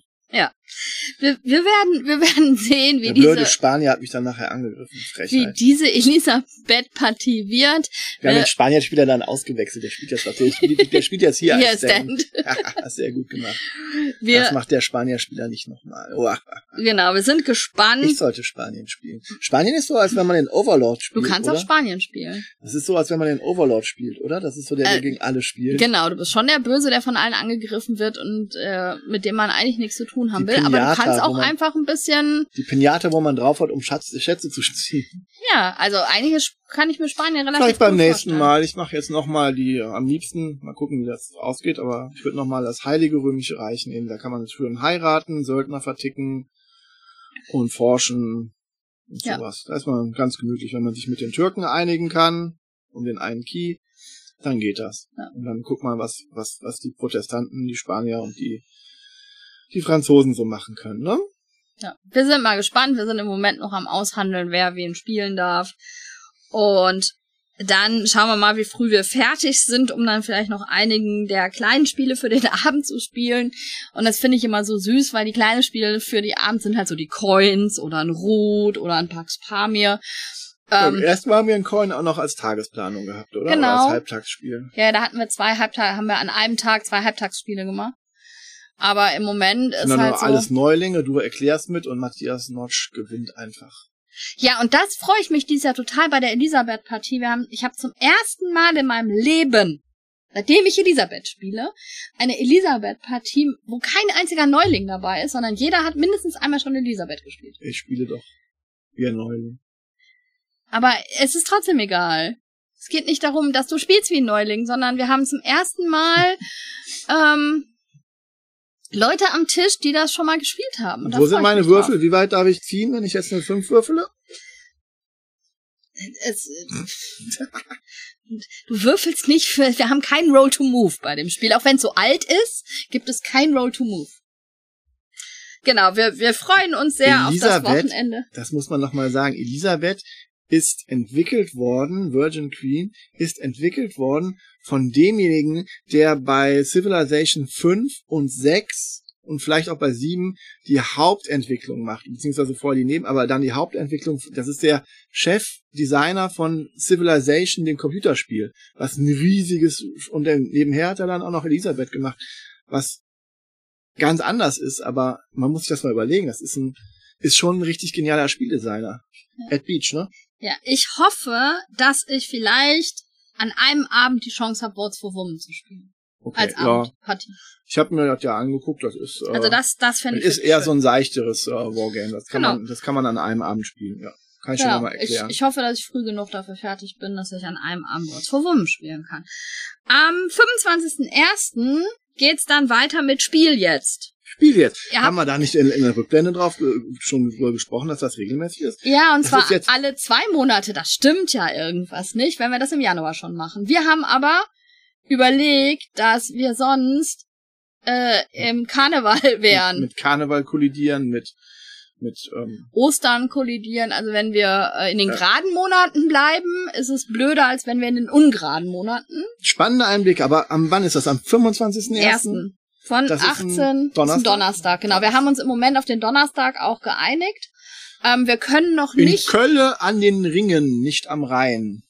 Wir, wir werden, wir werden <laughs> sehen, wie Der blöde diese, Spanier hat mich dann nachher angegriffen. wie Frechheit. diese Elisabeth-Partie wird. Wir haben äh, den Spanier-Spieler dann ausgewechselt. Der spielt jetzt, der spielt, der spielt jetzt hier <laughs> Hier als Stand. Stand. <laughs> Sehr gut gemacht. das Wir, macht der Spanier-Spieler nicht nochmal. Oh, genau, wir sind ich gespannt. sollte Spanien spielen. Spanien ist so, als wenn man den Overlord Du spielt. kannst oder? auch Spanien spielen. Das ist so, als wenn man den Overlord spielt, oder? Das ist so der, der Äh, gegen alle spielt. Genau, du bist schon der Böse, der von allen angegriffen wird und äh, mit dem man eigentlich nichts zu tun haben Die will. Aber du Pinata, kannst auch man- einfach ein bisschen, Die Pinata, wo man drauf hat, um Schatz, Schätze zu ziehen. ja, also eigentlich kann ich mir Spanien relativ Vielleicht beim nächsten vorstellen. Mal. Ich mache jetzt nochmal die, äh, am liebsten, mal gucken, wie das ausgeht, aber ich würde nochmal das Heilige Römische Reich nehmen. Da kann man schön heiraten, Söldner verticken und forschen und Ja. sowas. Da ist man ganz gemütlich, wenn man sich mit den Türken einigen kann, um den einen Key, dann geht das. Ja. Und dann guck mal, was, was, was die Protestanten, die Spanier und die, die Franzosen so machen können, ne? Ja, wir sind mal gespannt. Wir sind im Moment noch am Aushandeln, wer wen spielen darf. Und dann schauen wir mal, wie früh wir fertig sind, um dann vielleicht noch einigen der kleinen Spiele für den <laughs> Abend zu spielen. Und das finde ich immer so süß, weil die kleinen Spiele für die Abend sind halt so die Coins oder ein Rot oder ein Pax Pamir. Ähm, Ähm, Erstmal haben wir einen Coin auch noch als Tagesplanung gehabt, oder? Genau. Oder als Halbtagsspiel. ja, da hatten wir zwei Halbtage, haben wir an einem Tag zwei Halbtagsspiele gemacht. Aber im Moment sind ist halt nur so. alles Neulinge, du erklärst mit und Matthias Notch gewinnt einfach. Ja, und das freue ich mich dieses Jahr total bei der Elisabeth-Partie. Wir haben, ich habe zum ersten Mal in meinem Leben, seitdem ich Elisabeth spiele, eine Elisabeth-Partie, wo kein einziger Neuling dabei ist, sondern jeder hat mindestens einmal schon Elisabeth gespielt. Ich spiele doch wie ein Neuling. Aber es ist trotzdem egal. Es geht nicht darum, dass du spielst wie ein Neuling, sondern wir haben zum ersten Mal <laughs> ähm, Leute am Tisch, die das schon mal gespielt haben. Wo sind meine mich drauf. Würfel? Wie weit darf ich ziehen, wenn ich jetzt eine 5 würfele? Es, du würfelst nicht für, wir haben keinen Roll to Move bei dem Spiel. Auch wenn es so alt ist, gibt es keinen Roll to Move. Genau, wir, wir freuen uns sehr auf das Wochenende. Das muss man nochmal sagen. Elisabeth ist entwickelt worden, Virgin Queen ist entwickelt worden von demjenigen, der bei Civilization 5 und 6 und vielleicht auch bei 7 die Hauptentwicklung macht, beziehungsweise vorher die Neben, aber dann die Hauptentwicklung, das ist der Chefdesigner von Civilization, dem Computerspiel, was ein riesiges, und nebenher hat er dann auch noch Elisabeth gemacht, was ganz anders ist, aber man muss sich das mal überlegen, das ist ein, ist schon ein richtig genialer Spieldesigner. Ja. At Beach, ne? Ja, ich hoffe, dass ich vielleicht an einem Abend die Chance habe, Words for Women zu spielen. Okay, als Abendpartie. Ja. Ich habe mir das ja angeguckt, das ist äh, Also das das fände ich ist eher schön. so ein seichteres äh, Wargame, das kann genau. man das kann man an einem Abend spielen, ja. Kann ich genau. schon mal erklären. Ich, ich hoffe, dass ich früh genug dafür fertig bin, dass ich an einem Abend Words for Women spielen kann. Am 25.01. geht's dann weiter mit Spiel jetzt. Spiel jetzt. Ja. Haben wir da nicht in, in der Rückblende drauf äh, schon drüber gesprochen, dass das regelmäßig ist? Ja, und das zwar alle zwei Monate. Das stimmt ja irgendwas nicht, wenn wir das im Januar schon machen. Wir haben aber überlegt, dass wir sonst äh, im Karneval wären. Mit, mit Karneval kollidieren, mit mit ähm, Ostern kollidieren. Also wenn wir äh, in den ja. geraden Monaten bleiben, ist es blöder, als wenn wir in den ungeraden Monaten. Spannender Einblick, aber am wann ist das? Am 25.01.? Von das 18 Donnerstag? zum Donnerstag. Genau, wir haben uns im Moment auf den Donnerstag auch geeinigt. Ähm, wir können noch in nicht. In Kölle an den Ringen, nicht am Rhein.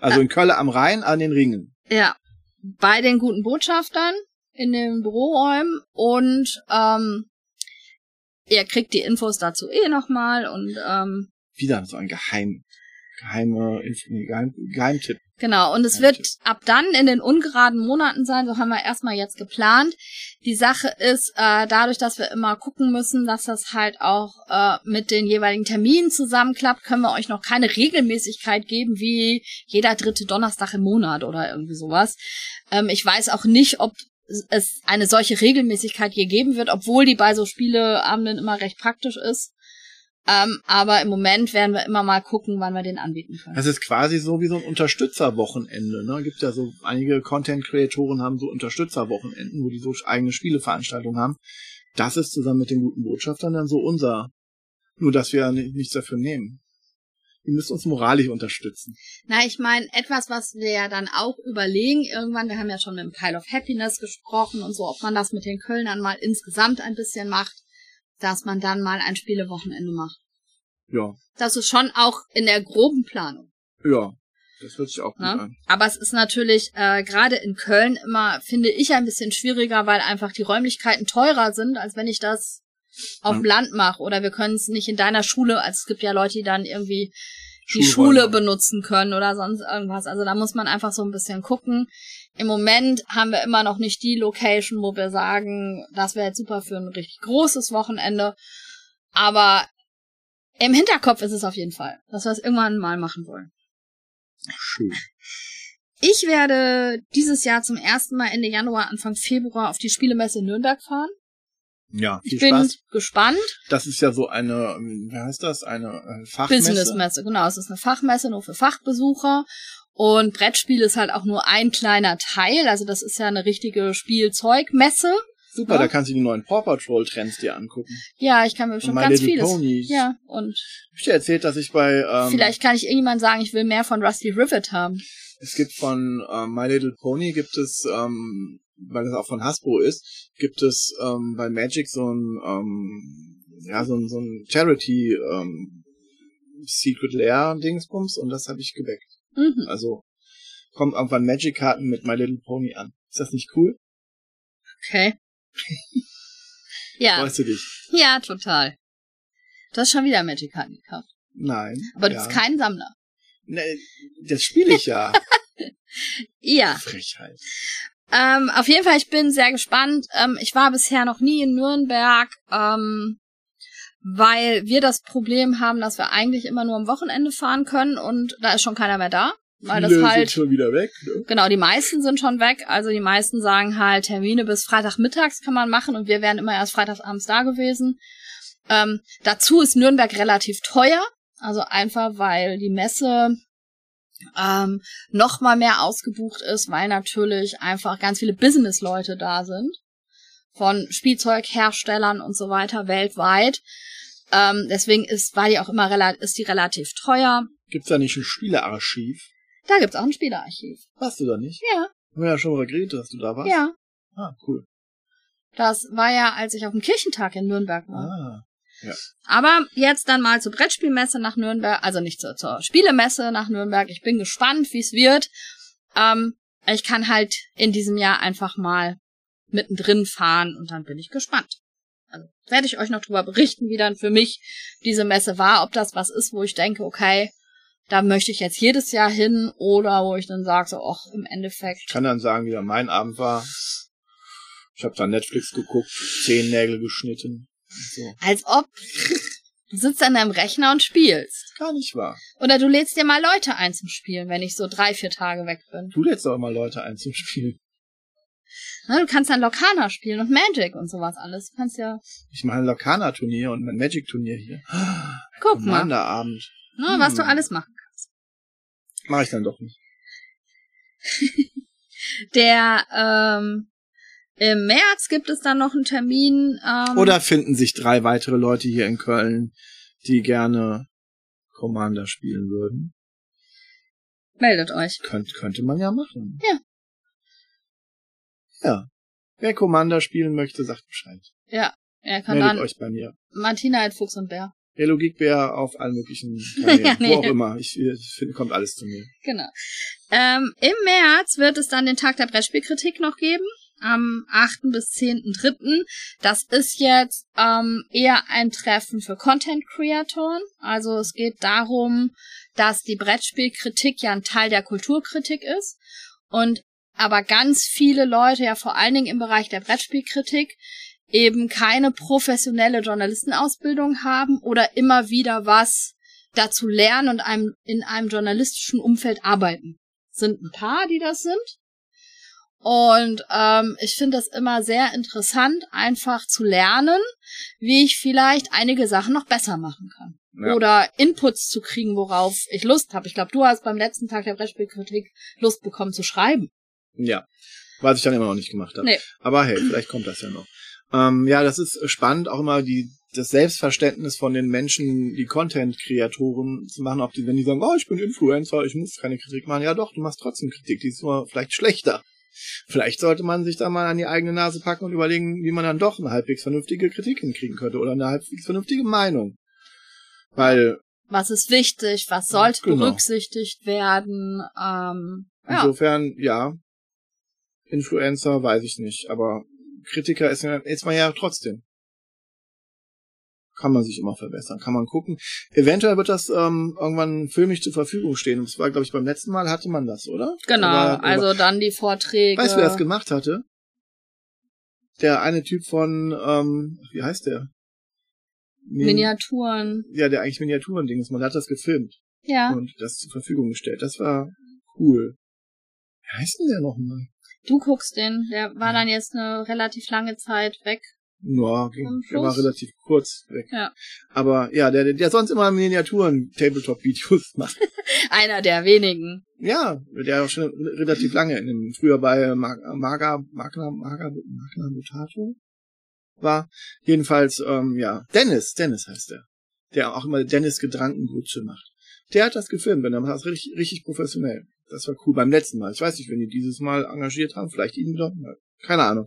Also in Kölle am Rhein an den Ringen. Ja. Bei den guten Botschaftern in den Büroräumen und ähm, ihr kriegt die Infos dazu eh nochmal und ähm, wieder so ein Geheim, geheime, Geheim, Geheimtipp. Genau, und es wird ab dann in den ungeraden Monaten sein, so haben wir erstmal jetzt geplant. Die Sache ist, äh, dadurch, dass wir immer gucken müssen, dass das halt auch äh, mit den jeweiligen Terminen zusammenklappt, können wir euch noch keine Regelmäßigkeit geben, wie jeder dritte Donnerstag im Monat oder irgendwie sowas. Ähm, ich weiß auch nicht, ob es eine solche Regelmäßigkeit hier geben wird, obwohl die bei so Spieleabenden immer recht praktisch ist. Ähm, aber im Moment werden wir immer mal gucken, wann wir den anbieten können. Das ist quasi so wie so ein Unterstützerwochenende. Ne? Gibt ja so einige Content-Creatoren haben so Unterstützerwochenenden, wo die so eigene Spieleveranstaltungen haben. Das ist zusammen mit den guten Botschaftern dann so unser. Nur, dass wir nichts dafür nehmen. Die müssen uns moralisch unterstützen. Na, ich meine, etwas, was wir ja dann auch überlegen irgendwann, wir haben ja schon mit dem Pile of Happiness gesprochen und so, ob man das mit den Kölnern mal insgesamt ein bisschen macht dass man dann mal ein Spielewochenende macht. Ja. Das ist schon auch in der groben Planung. Ja, das hört sich auch gut Na? an. Aber es ist natürlich äh, gerade in Köln immer, finde ich, ein bisschen schwieriger, weil einfach die Räumlichkeiten teurer sind, als wenn ich das auf dem Land mache. Oder wir können es nicht in deiner Schule, also es gibt ja Leute, die dann irgendwie die Schule benutzen können oder sonst irgendwas. Also da muss man einfach so ein bisschen gucken. Im Moment haben wir immer noch nicht die Location, wo wir sagen, das wäre jetzt super für ein richtig großes Wochenende. Aber im Hinterkopf ist es auf jeden Fall, dass wir es irgendwann mal machen wollen. Schön. Ich werde dieses Jahr zum ersten Mal Ende Januar, Anfang Februar auf die Spielemesse in Nürnberg fahren. Ja, ich bin Spaß. gespannt. Das ist ja so eine, wie heißt das, eine äh, Fachmesse? Businessmesse, genau. Es ist eine Fachmesse nur für Fachbesucher. Und Brettspiel ist halt auch nur ein kleiner Teil. Also das ist ja eine richtige Spielzeugmesse. Super, ja? da kannst du die neuen Paw Patrol Trends dir angucken. Ja, ich kann mir schon ganz vieles. Ponies. Ja, und. Ich dir erzählt, dass ich bei. Ähm, vielleicht kann ich irgendjemand sagen, ich will mehr von Rusty Rivet haben. Es gibt von äh, My Little Pony gibt es, ähm, weil es auch von Hasbro ist, gibt es ähm, bei Magic so ein ähm, ja so ein so ein Charity ähm, Secret Lair Dingsbums und das habe ich geweckt. Mhm. Also kommt irgendwann Magic-Karten mit My Little Pony an. Ist das nicht cool? Okay. <laughs> ja. Freust du dich? Ja, total. Du hast schon wieder Magic-Karten gekauft. Nein. Aber du ja. bist kein Sammler. Nee, das spiele ich ja. <laughs> ja. Frechheit. Ähm, auf jeden Fall, ich bin sehr gespannt. Ähm, ich war bisher noch nie in Nürnberg. Ähm, weil wir das Problem haben, dass wir eigentlich immer nur am Wochenende fahren können und da ist schon keiner mehr da. Weil Viele das halt, sind schon wieder weg. Ne? Genau, die meisten sind schon weg. Also die meisten sagen halt, Termine bis Freitagmittags kann man machen und wir wären immer erst freitagsabends da gewesen. Ähm, dazu ist Nürnberg relativ teuer. Also einfach, weil die Messe ähm, noch mal mehr ausgebucht ist, weil natürlich einfach ganz viele Business-Leute da sind von Spielzeugherstellern und so weiter weltweit. Ähm, deswegen ist war die auch immer ist die relativ teuer. Gibt's da nicht ein Spielearchiv? Da gibt's auch ein Spielerarchiv. Warst du da nicht? Ja, Haben wir ja schon mal geredet, dass du da warst. ja. Ah, cool. Das war ja, als ich auf dem Kirchentag in Nürnberg war. Ah. Aber jetzt dann mal zur Brettspielmesse nach Nürnberg, also nicht zur, zur Spielemesse nach Nürnberg. Ich bin gespannt, wie es wird. Ähm, ich kann halt in diesem Jahr einfach mal mittendrin fahren und dann bin ich gespannt. Also werde ich euch noch drüber berichten, wie dann für mich diese Messe war, ob das was ist, wo ich denke, okay, da möchte ich jetzt jedes Jahr hin oder wo ich dann sage, so, ach, im Endeffekt. Ich kann dann sagen, wie mein Abend war. Ich habe da Netflix geguckt, Zehennägel geschnitten. So. Als ob du sitzt an deinem Rechner und spielst. Gar nicht wahr. Oder du lädst dir mal Leute ein zum Spielen, wenn ich so drei, vier Tage weg bin. Du lädst doch immer Leute ein zum Spielen. Ne, du kannst dann Lokana spielen und Magic und sowas alles. Du kannst ja, Ich mache ein Lokana-Turnier und ein Magic-Turnier hier. guck mal, Commander-Abend. ne, was du Hm. alles machen kannst. Mache ich dann doch nicht. <laughs> Der, ähm, im März gibt es dann noch einen Termin. Ähm, Oder finden sich drei weitere Leute hier in Köln, die gerne Commander spielen würden. meldet euch. Könnt, könnte man ja machen. Ja. Ja. Wer Commander spielen möchte, sagt Bescheid. Ja, er kann Meldet dann euch bei mir. Martina halt Fuchs und Bär. Hello Geekbär auf allen möglichen Kanälen. Ja, <laughs> nee. Wo auch immer. Ich, ich finde, kommt alles zu mir. Genau. Ähm, Im März wird es dann den Tag der Brettspielkritik noch geben. Am 8. bis 10.3. Das ist jetzt ähm, eher ein Treffen für Content-Creatoren. Also es geht darum, dass die Brettspielkritik ja ein Teil der Kulturkritik ist. Und aber ganz viele Leute, ja vor allen Dingen im Bereich der Brettspielkritik, eben keine professionelle Journalistenausbildung haben oder immer wieder was dazu lernen und einem, in einem journalistischen Umfeld arbeiten. Sind ein paar, die das sind. Und ähm, ich finde das immer sehr interessant, einfach zu lernen, wie ich vielleicht einige Sachen noch besser machen kann. Ja. Oder Inputs zu kriegen, worauf ich Lust habe. Ich glaube, du hast beim letzten Tag der Brettspielkritik Lust bekommen zu schreiben. Ja. Was ich dann immer noch nicht gemacht habe. Nee. Aber hey, vielleicht kommt das ja noch. Ähm, ja, das ist spannend, auch immer die, das Selbstverständnis von den Menschen, die Content-Kreatoren zu machen, ob die, wenn die sagen, oh, ich bin Influencer, ich muss keine Kritik machen. Ja doch, du machst trotzdem Kritik, die ist nur vielleicht schlechter. Vielleicht sollte man sich da mal an die eigene Nase packen und überlegen, wie man dann doch eine halbwegs vernünftige Kritik hinkriegen könnte oder eine halbwegs vernünftige Meinung. Weil Was ist wichtig? Was sollte Genau. berücksichtigt werden? Ähm, ja. Insofern, ja. Influencer weiß ich nicht, aber Kritiker ist, ja- ist man ja trotzdem. Kann man sich immer verbessern, kann man gucken. Eventuell wird das ähm, irgendwann filmisch zur Verfügung stehen. Und das war, glaube ich, beim letzten Mal hatte man das, oder? Genau, Aber- also dann die Vorträge. Weißt du, wer das gemacht hatte? Der eine Typ von, ähm, wie heißt der? Min- Miniaturen. Ja, der eigentlich Miniaturen-Ding ist. Man hat das gefilmt Ja. und das zur Verfügung gestellt. Das war cool. Wie heißt denn der nochmal? Du guckst den. Der war dann jetzt eine relativ lange Zeit weg. Ja, ging, der war relativ kurz weg. Ja. Aber ja, der, der sonst immer Miniaturen Tabletop-Videos <laughs> macht. <laughs> Einer der wenigen. ja, der auch schon relativ lange in dem, früher bei Mag- Maga, Magna, Maga, Magna Mutato war. Jedenfalls, ähm, ja, Dennis, Dennis heißt der. Der auch immer Dennis Gedrankengrütze macht. Der hat das gefilmt und der macht das richtig, richtig professionell. Das war cool beim letzten Mal. Ich weiß nicht, wenn die dieses Mal engagiert haben, vielleicht ihn wieder, keine Ahnung.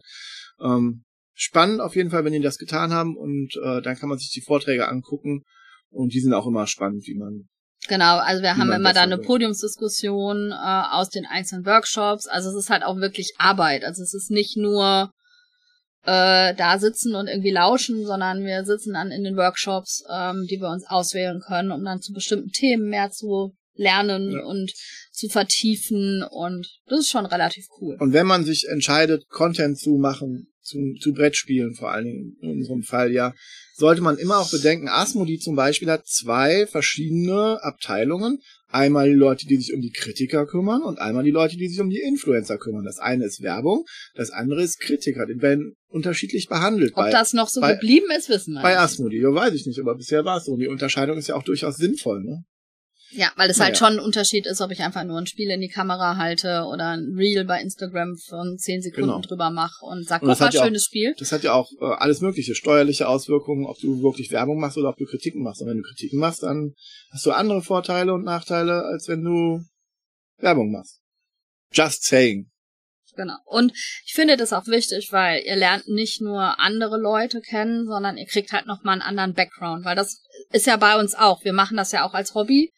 Ähm, spannend auf jeden Fall, wenn die das getan haben und äh, dann kann man sich die Vorträge angucken und die sind auch immer spannend, wie man Genau, also wir haben immer da eine. Podiumsdiskussion äh, aus den einzelnen Workshops. Also es ist halt auch wirklich Arbeit. Also es ist nicht nur äh, da sitzen und irgendwie lauschen, sondern wir sitzen dann in den Workshops, ähm, die wir uns auswählen können, um dann zu bestimmten Themen mehr zu lernen Ja. und zu vertiefen. Und das ist schon relativ cool. Und wenn man sich entscheidet, Content zu machen, zu, zu Brettspielen vor allen Dingen in unserem Fall, ja, sollte man immer auch bedenken, Asmodee zum Beispiel hat zwei verschiedene Abteilungen. Einmal die Leute, die sich um die Kritiker kümmern und einmal die Leute, die sich um die Influencer kümmern. Das eine ist Werbung, das andere ist Kritiker. Die werden unterschiedlich behandelt. Ob bei, das noch so bei- geblieben ist, wissen wir bei. Asmodee, ja, weiß ich nicht, aber bisher war es so. Und die Unterscheidung ist ja auch durchaus sinnvoll, ne? Ja, weil es halt schon ein Unterschied ist, ob ich einfach nur ein Spiel in die Kamera halte oder ein Reel bei Instagram von zehn Sekunden Genau. drüber mache und sag, Und das mal, hat ja auch- schönes Spiel. Das hat ja auch äh, alles mögliche steuerliche Auswirkungen, ob du wirklich Werbung machst oder ob du Kritiken machst. Und wenn du Kritiken machst, dann hast du andere Vorteile und Nachteile, als wenn du Werbung machst. Just saying. Genau. Und ich finde das auch wichtig, weil ihr lernt nicht nur andere Leute kennen, sondern ihr kriegt halt nochmal einen anderen Background, weil das ist ja bei uns auch. Wir machen das ja auch als Hobby.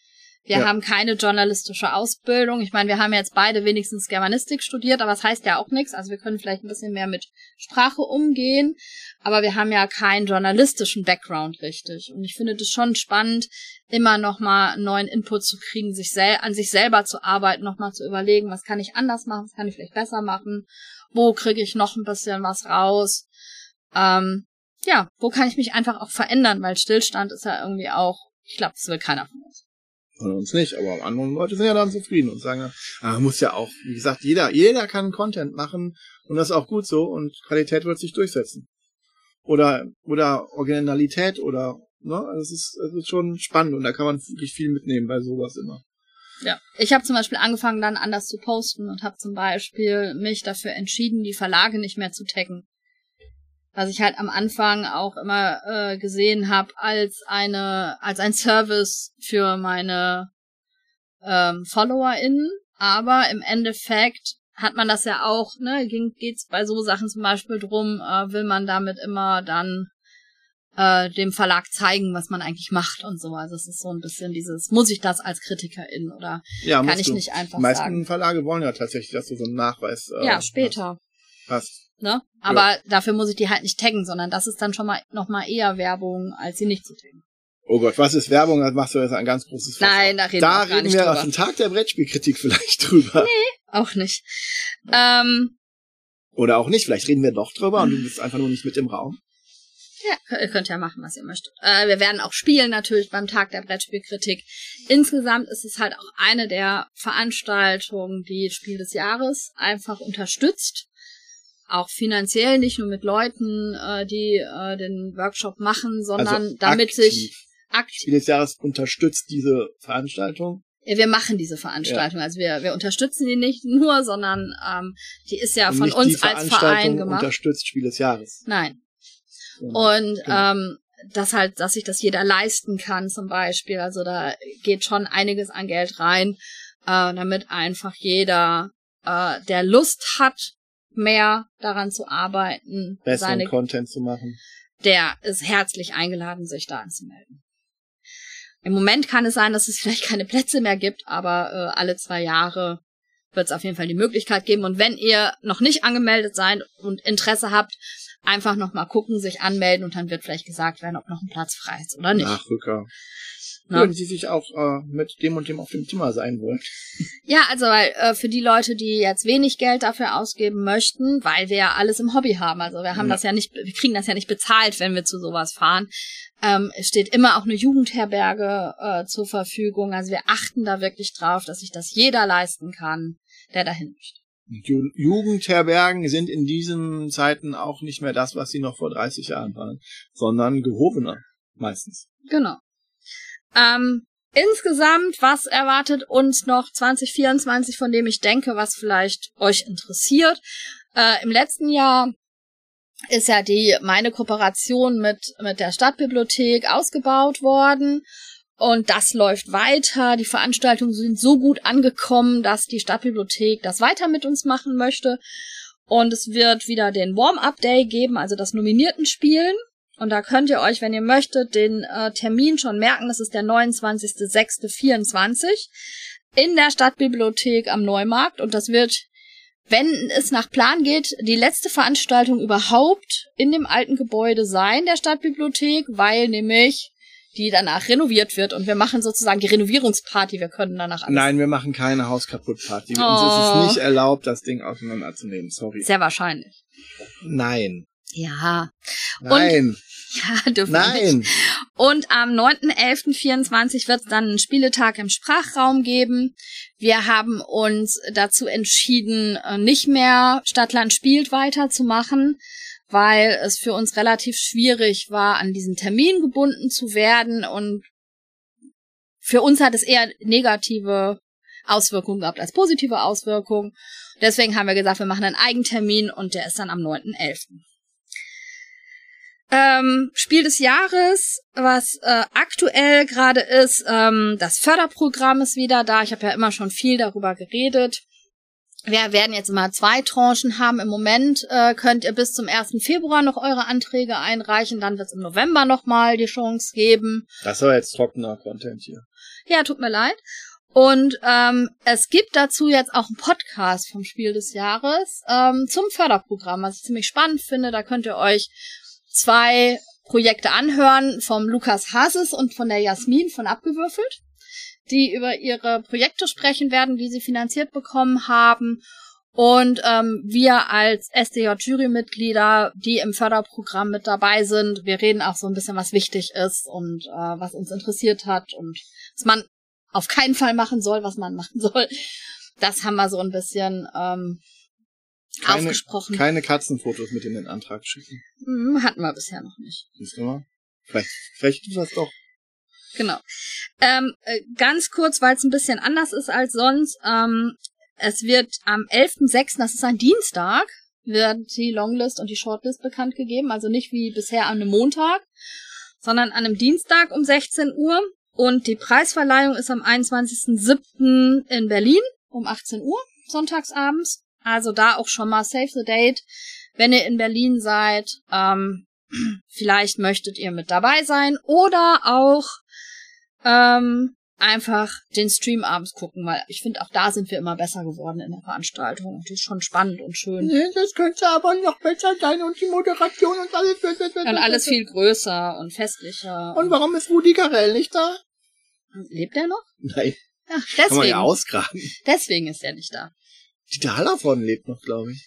Wir Ja. haben keine journalistische Ausbildung. Ich meine, wir haben jetzt beide wenigstens Germanistik studiert, aber das heißt ja auch nichts. Also wir können vielleicht ein bisschen mehr mit Sprache umgehen, aber wir haben ja keinen journalistischen Background richtig. Und ich finde das schon spannend, immer nochmal einen neuen Input zu kriegen, sich sel an sich selber zu arbeiten, nochmal zu überlegen, was kann ich anders machen, was kann ich vielleicht besser machen, wo kriege ich noch ein bisschen was raus. Ähm, ja, wo kann ich mich einfach auch verändern, weil Stillstand ist ja irgendwie auch, ich glaube, das will keiner von uns. Von uns nicht, aber andere Leute sind ja dann zufrieden und sagen, ah, muss ja auch, wie gesagt, jeder, jeder kann Content machen und das ist auch gut so und Qualität wird sich durchsetzen. Oder, oder Originalität oder, ne, es ist, es ist schon spannend und da kann man wirklich viel mitnehmen bei sowas immer. Ja. Ich habe zum Beispiel angefangen, dann anders zu posten und habe zum Beispiel mich dafür entschieden, die Verlage nicht mehr zu taggen. Was ich halt am Anfang auch immer äh, gesehen habe als eine, als ein Service für meine ähm, FollowerInnen. Aber im Endeffekt hat man das ja auch, ne, ging, geht's bei so Sachen zum Beispiel drum, äh, will man damit immer dann äh, dem Verlag zeigen, was man eigentlich macht und so. Also es ist so ein bisschen dieses, muss ich das als Kritikerin oder Ja, kann ich du. nicht einfach Die meisten sagen. Verlage wollen ja tatsächlich, dass du so einen Nachweis äh, Ja, später. hast. Ne? Aber dafür muss ich die halt nicht taggen, sondern das ist dann schon mal noch mal eher Werbung, als sie nicht zu taggen. Oh Gott, was ist Werbung? Da machst du jetzt ein ganz großes Fass Nein, da reden da wir reden nicht wir auf den Tag der Brettspielkritik <laughs> vielleicht drüber. Auch nicht. Ähm, Oder auch nicht. Vielleicht reden wir doch drüber und du bist einfach nur nicht mit im Raum. ja, ihr könnt ja machen, was ihr möchtet. Äh, wir werden auch spielen natürlich beim Tag der Brettspielkritik. Insgesamt ist es halt auch eine der Veranstaltungen, die Spiel des Jahres einfach unterstützt. Auch finanziell, nicht nur mit Leuten, äh, die äh, den Workshop machen, sondern also damit aktiv. sich aktiv Spiel des Jahres unterstützt diese Veranstaltung. Ja, wir machen diese Veranstaltung. Also wir, wir unterstützen die nicht nur, sondern ähm, die ist ja und von uns als Verein gemacht. unterstützt Spiel des Jahres. Nein. Und Und Genau. ähm, das halt, dass sich das jeder leisten kann zum Beispiel. Also da geht schon einiges an Geld rein, äh, damit einfach jeder, äh, der Lust hat, mehr daran zu arbeiten, besseren seine, Content zu machen. der ist herzlich eingeladen, sich da anzumelden. Im Moment kann es sein, dass es vielleicht keine Plätze mehr gibt, aber äh, alle zwei Jahre wird es auf jeden Fall die Möglichkeit geben. Und wenn ihr noch nicht angemeldet seid und Interesse habt, einfach noch mal gucken, sich anmelden und dann wird vielleicht gesagt werden, ob noch ein Platz frei ist oder nicht. Nachrücker. Ne? Würden sie sich auch äh, mit dem und dem auf dem Zimmer sein wollen. Ja, also weil äh, für die Leute, die jetzt wenig Geld dafür ausgeben möchten, weil wir ja alles im Hobby haben, also wir haben Ja. das ja nicht, wir kriegen das ja nicht bezahlt, wenn wir zu sowas fahren. Ähm, es steht immer auch eine Jugendherberge äh, zur Verfügung. Also wir achten da wirklich drauf, dass sich das jeder leisten kann, der dahin möchte. Ju Jugendherbergen sind in diesen Zeiten auch nicht mehr das, was sie noch vor 30 Jahren waren, sondern gehobener meistens. Genau. Ähm, insgesamt, was erwartet uns noch 2024, von dem ich denke, was vielleicht euch interessiert? Äh, Im letzten Jahr ist ja die meine Kooperation mit mit der Stadtbibliothek ausgebaut worden und das läuft weiter. Die Veranstaltungen sind so gut angekommen, dass die Stadtbibliothek das weiter mit uns machen möchte und es wird wieder den Warm-up Day geben, also das nominierten Spielen. Und da könnt ihr euch, wenn ihr möchtet, den äh, Termin schon merken. Das ist der 29.06.24 in der Stadtbibliothek am Neumarkt. Und das wird, wenn es nach Plan geht, die letzte Veranstaltung überhaupt in dem alten Gebäude sein, der Stadtbibliothek, weil nämlich die danach renoviert wird. Und wir machen sozusagen die Renovierungsparty. Wir können danach alles. Nein, wir machen keine Hauskaputtparty. Uns ist Oh. es nicht erlaubt, das Ding auseinanderzunehmen. Sorry. Sehr wahrscheinlich. Nein. Ja. Nein. <laughs> Ja, dürfen wir nicht. Nein. Und am 9.11.24 wird es dann einen Spieletag im Sprachraum geben. Wir haben uns dazu entschieden, äh, nicht mehr Stadtland spielt weiterzumachen, weil es für uns relativ schwierig war, an diesen Termin gebunden zu werden und für uns hat es eher negative Auswirkungen gehabt als positive Auswirkungen. Deswegen haben wir gesagt, wir machen einen Eigentermin und der ist dann am 9.11. Ähm, Spiel des Jahres, was äh, aktuell gerade ist, ähm, das Förderprogramm ist wieder da. Ich habe ja immer schon viel darüber geredet. Wir werden jetzt immer zwei Tranchen haben. Im Moment äh, könnt ihr bis zum 1. Februar noch eure Anträge einreichen. Dann wird es im November nochmal die Chance geben. Das war jetzt trockener Content hier. Ja, tut mir leid. Und ähm, es gibt dazu jetzt auch einen Podcast vom Spiel des Jahres ähm, zum Förderprogramm, was ich ziemlich spannend finde. Da könnt ihr euch zwei Projekte anhören vom Lukas Hases und von der Jasmin von Abgewürfelt, die über ihre Projekte sprechen werden, die sie finanziert bekommen haben. Und ähm, wir als SDJ-Jurymitglieder, die im Förderprogramm mit dabei sind, wir reden auch so ein bisschen, was wichtig ist und äh, was uns interessiert hat und was man auf keinen Fall machen soll, was man <laughs> machen soll. Das haben wir so ein bisschen ähm, Keine, aufgesprochen. keine Katzenfotos mit in den Antrag schicken. Hm, hatten wir bisher noch nicht. Siehst du mal? Vielleicht, vielleicht tut das doch. Genau. Ähm, äh, ganz kurz, weil es ein bisschen anders ist als sonst. Ähm, es wird am 11.06., das ist ein Dienstag, wird die Longlist und die Shortlist bekannt gegeben. Also nicht wie bisher an einem Montag, sondern an einem Dienstag um 16 Uhr. Und die Preisverleihung ist am 21.07. in Berlin um 18 Uhr, sonntagsabends. Also da auch schon mal save the date. Wenn ihr in Berlin seid, ähm, <clears throat> vielleicht möchtet ihr mit dabei sein oder auch ähm, einfach den Stream abends gucken, weil ich finde, auch da sind wir immer besser geworden in der Veranstaltung. Und das ist schon spannend und schön. Nee, das könnte aber noch besser sein und die Moderation und alles. Und alles viel größer und festlicher. Und warum ist Rudi Carell nicht da? Lebt er noch? Nein, Ja, kann man deswegen. ja ausgraben. Deswegen ist er nicht da. Dieter Hallervorden lebt noch, glaube ich.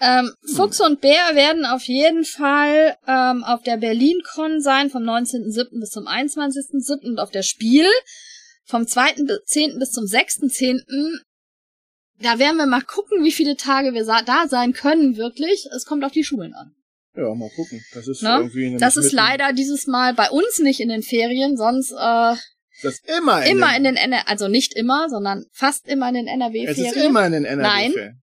Ähm, Fuchs und Bär werden auf jeden Fall ähm, auf der BerlinCon sein, vom 19.07. bis zum 21.07. und auf der Spiel vom 2.10. bis zum 6.10. Da werden wir mal gucken, wie viele Tage wir da sein können, wirklich. Es kommt auf die Schulen an. Ja, mal gucken. Das ist Ne? irgendwie in Das ist leider dieses Mal bei uns nicht in den Ferien, sonst äh, Das immer in immer den, in den NRW, also nicht immer, sondern fast immer in den Es NRW-Ferien. ist immer in den NRW-Ferien.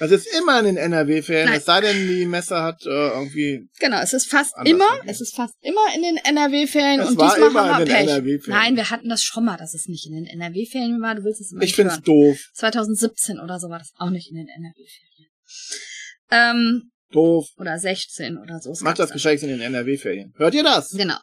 Das ist immer in den NRW-Ferien, es sei denn, die Messe hat äh, irgendwie. Genau, es ist fast immer, vergeben. es ist fast immer in den NRW-Ferien Es und war diesmal immer haben wir in den Pech. NRW-Ferien. Nein, wir hatten das schon mal, dass es nicht in den NRW-Ferien war. Du willst es immer Ich find's hören. doof. 2017 oder so war das auch nicht in den NRW-Ferien. Ähm, Doof. oder 16 oder so. Macht das Geschenk. gescheit in den NRW-Ferien. Hört ihr das? Genau.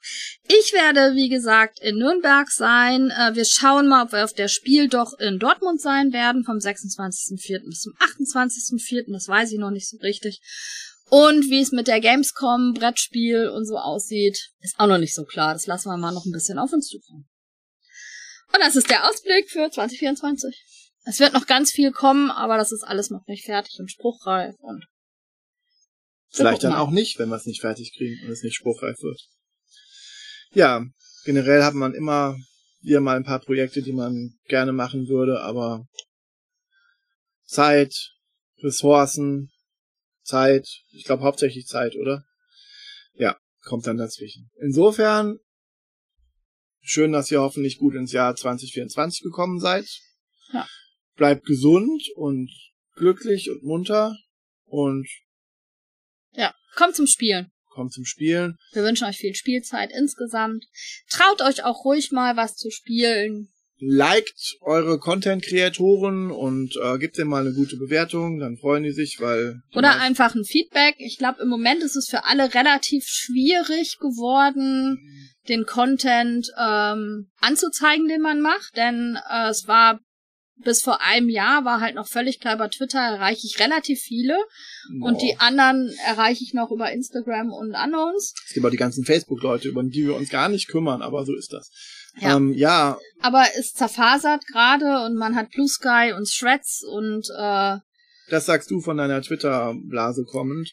Ich werde, wie gesagt, in Nürnberg sein. Äh, wir schauen mal, ob wir auf der Spiel doch in Dortmund sein werden, vom 26.04. bis zum 28.04. Das weiß ich noch nicht so richtig. Und wie es mit der Gamescom, Brettspiel und so aussieht, ist auch noch nicht so klar. Das lassen wir mal noch ein bisschen auf uns zukommen. Und das ist der Ausblick für 2024. Es wird noch ganz viel kommen, aber das ist alles noch nicht fertig und spruchreif und Vielleicht dann auch nicht, wenn wir es nicht fertig kriegen und es nicht spruchreif wird. Ja, generell hat man immer wieder mal ein paar Projekte, die man gerne machen würde, aber Zeit, Ressourcen, Zeit, ich glaube hauptsächlich Zeit, oder? Ja, kommt dann dazwischen. Insofern, schön, dass ihr hoffentlich gut ins Jahr 2024 gekommen seid. Ja. Bleibt gesund und glücklich und munter und ja, kommt zum Spielen. kommt zum Spielen. Wir wünschen euch viel Spielzeit insgesamt. Traut euch auch ruhig mal was zu spielen. Liked eure Content-Kreatoren und äh, gebt denen mal eine gute Bewertung, dann freuen die sich, weil Oder einfach ein Feedback. Ich glaube, im Moment ist es für alle relativ schwierig geworden, den Content ähm, anzuzeigen, den man macht. Denn äh, es war bis vor einem Jahr war halt noch völlig klar, über Twitter erreiche ich relativ viele und die Boah. anderen erreiche ich noch über Instagram und Unknowns. es gibt auch die ganzen Facebook-Leute, über die wir uns gar nicht kümmern, aber so ist das. Ja. Ähm, ja, Aber es zerfasert gerade und man hat Blue Sky und Threads und äh, das sagst du von deiner Twitter-Blase kommend.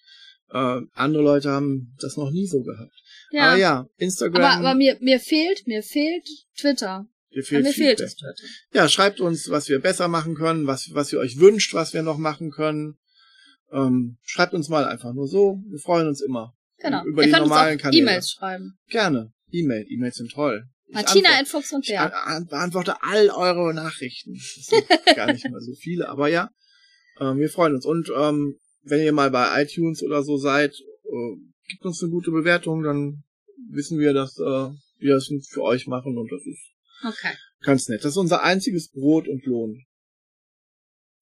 Äh, andere Leute haben das noch nie so gehabt. ja. Aber ja, Instagram, Aber, aber mir, mir fehlt, mir fehlt Twitter. Dir fehlt mir fehlt es Twitter. Ja, schreibt uns, was wir besser machen können, was, was ihr euch wünscht, was wir noch machen können. Ähm, schreibt uns mal einfach nur so. Wir freuen uns immer. Genau. Über Ihr die normalen uns auch Kanäle. E-Mails schreiben. Gerne. E-Mail. E-Mails sind toll. Martina in Fuchs und Ich Bär. an, beantworte all eure Nachrichten. Das sind <laughs> gar nicht mal so viele, aber ja, ähm, wir freuen uns. Und ähm, wenn ihr mal bei iTunes oder so seid, äh, gebt uns eine gute Bewertung, dann wissen wir, dass äh, wir das für euch machen und das ist Okay. ganz nett. Das ist unser einziges Brot und Lohn.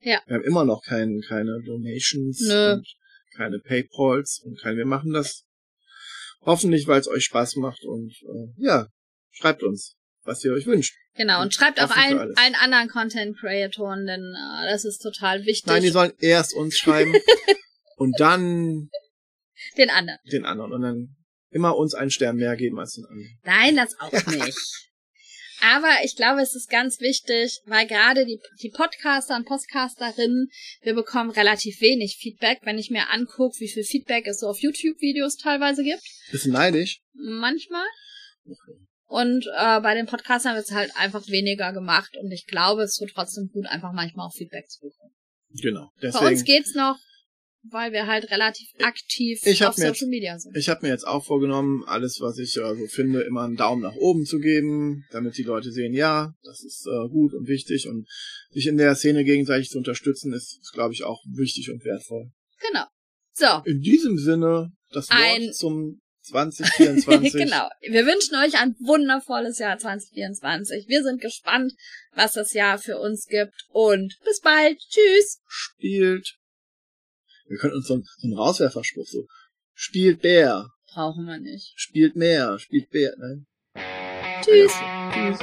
Ja. Wir haben immer noch kein, keine Donations Nö. und keine Paypals und kein, wir machen das hoffentlich, weil es euch Spaß macht und äh, ja, schreibt uns, was ihr euch wünscht. Genau, und schreibt auch allen, allen anderen Content Creatoren, denn äh, das ist total wichtig. Nein, die sollen erst uns schreiben <laughs> und dann Den anderen. den anderen und dann immer uns einen Stern mehr geben als den anderen. Nein, das auch <laughs> nicht. Aber ich glaube, es ist ganz wichtig, weil gerade die, die Podcaster und Podcasterinnen, wir bekommen relativ wenig Feedback, wenn ich mir angucke, wie viel Feedback es so auf YouTube-Videos teilweise gibt. Bisschen neidisch. Manchmal. Und äh, bei den Podcastern wird es halt einfach weniger gemacht und ich glaube, es wird trotzdem gut, einfach manchmal auch Feedback zu bekommen. Genau. Bei uns Deswegen, geht's noch, weil wir halt relativ aktiv auf Social Media sind. ich habe mir jetzt auch vorgenommen, alles, was ich äh, so finde, immer einen Daumen nach oben zu geben, damit die Leute sehen, ja, das ist äh, gut und wichtig und sich in der Szene gegenseitig zu unterstützen, ist, ist glaube ich, auch wichtig und wertvoll. Genau. So. In diesem Sinne, das Wort Ein- zum <laughs> 2024. genau. Wir wünschen euch ein wundervolles Jahr 2024. Wir sind gespannt, was das Jahr für uns gibt. Und bis bald. Tschüss. Spielt. Wir können uns so, einen- so einen Rauswerferspruch so. Spielt Bär. Brauchen wir nicht. Spielt mehr. Spielt Bär. Nein. Tschüss. Tschüss.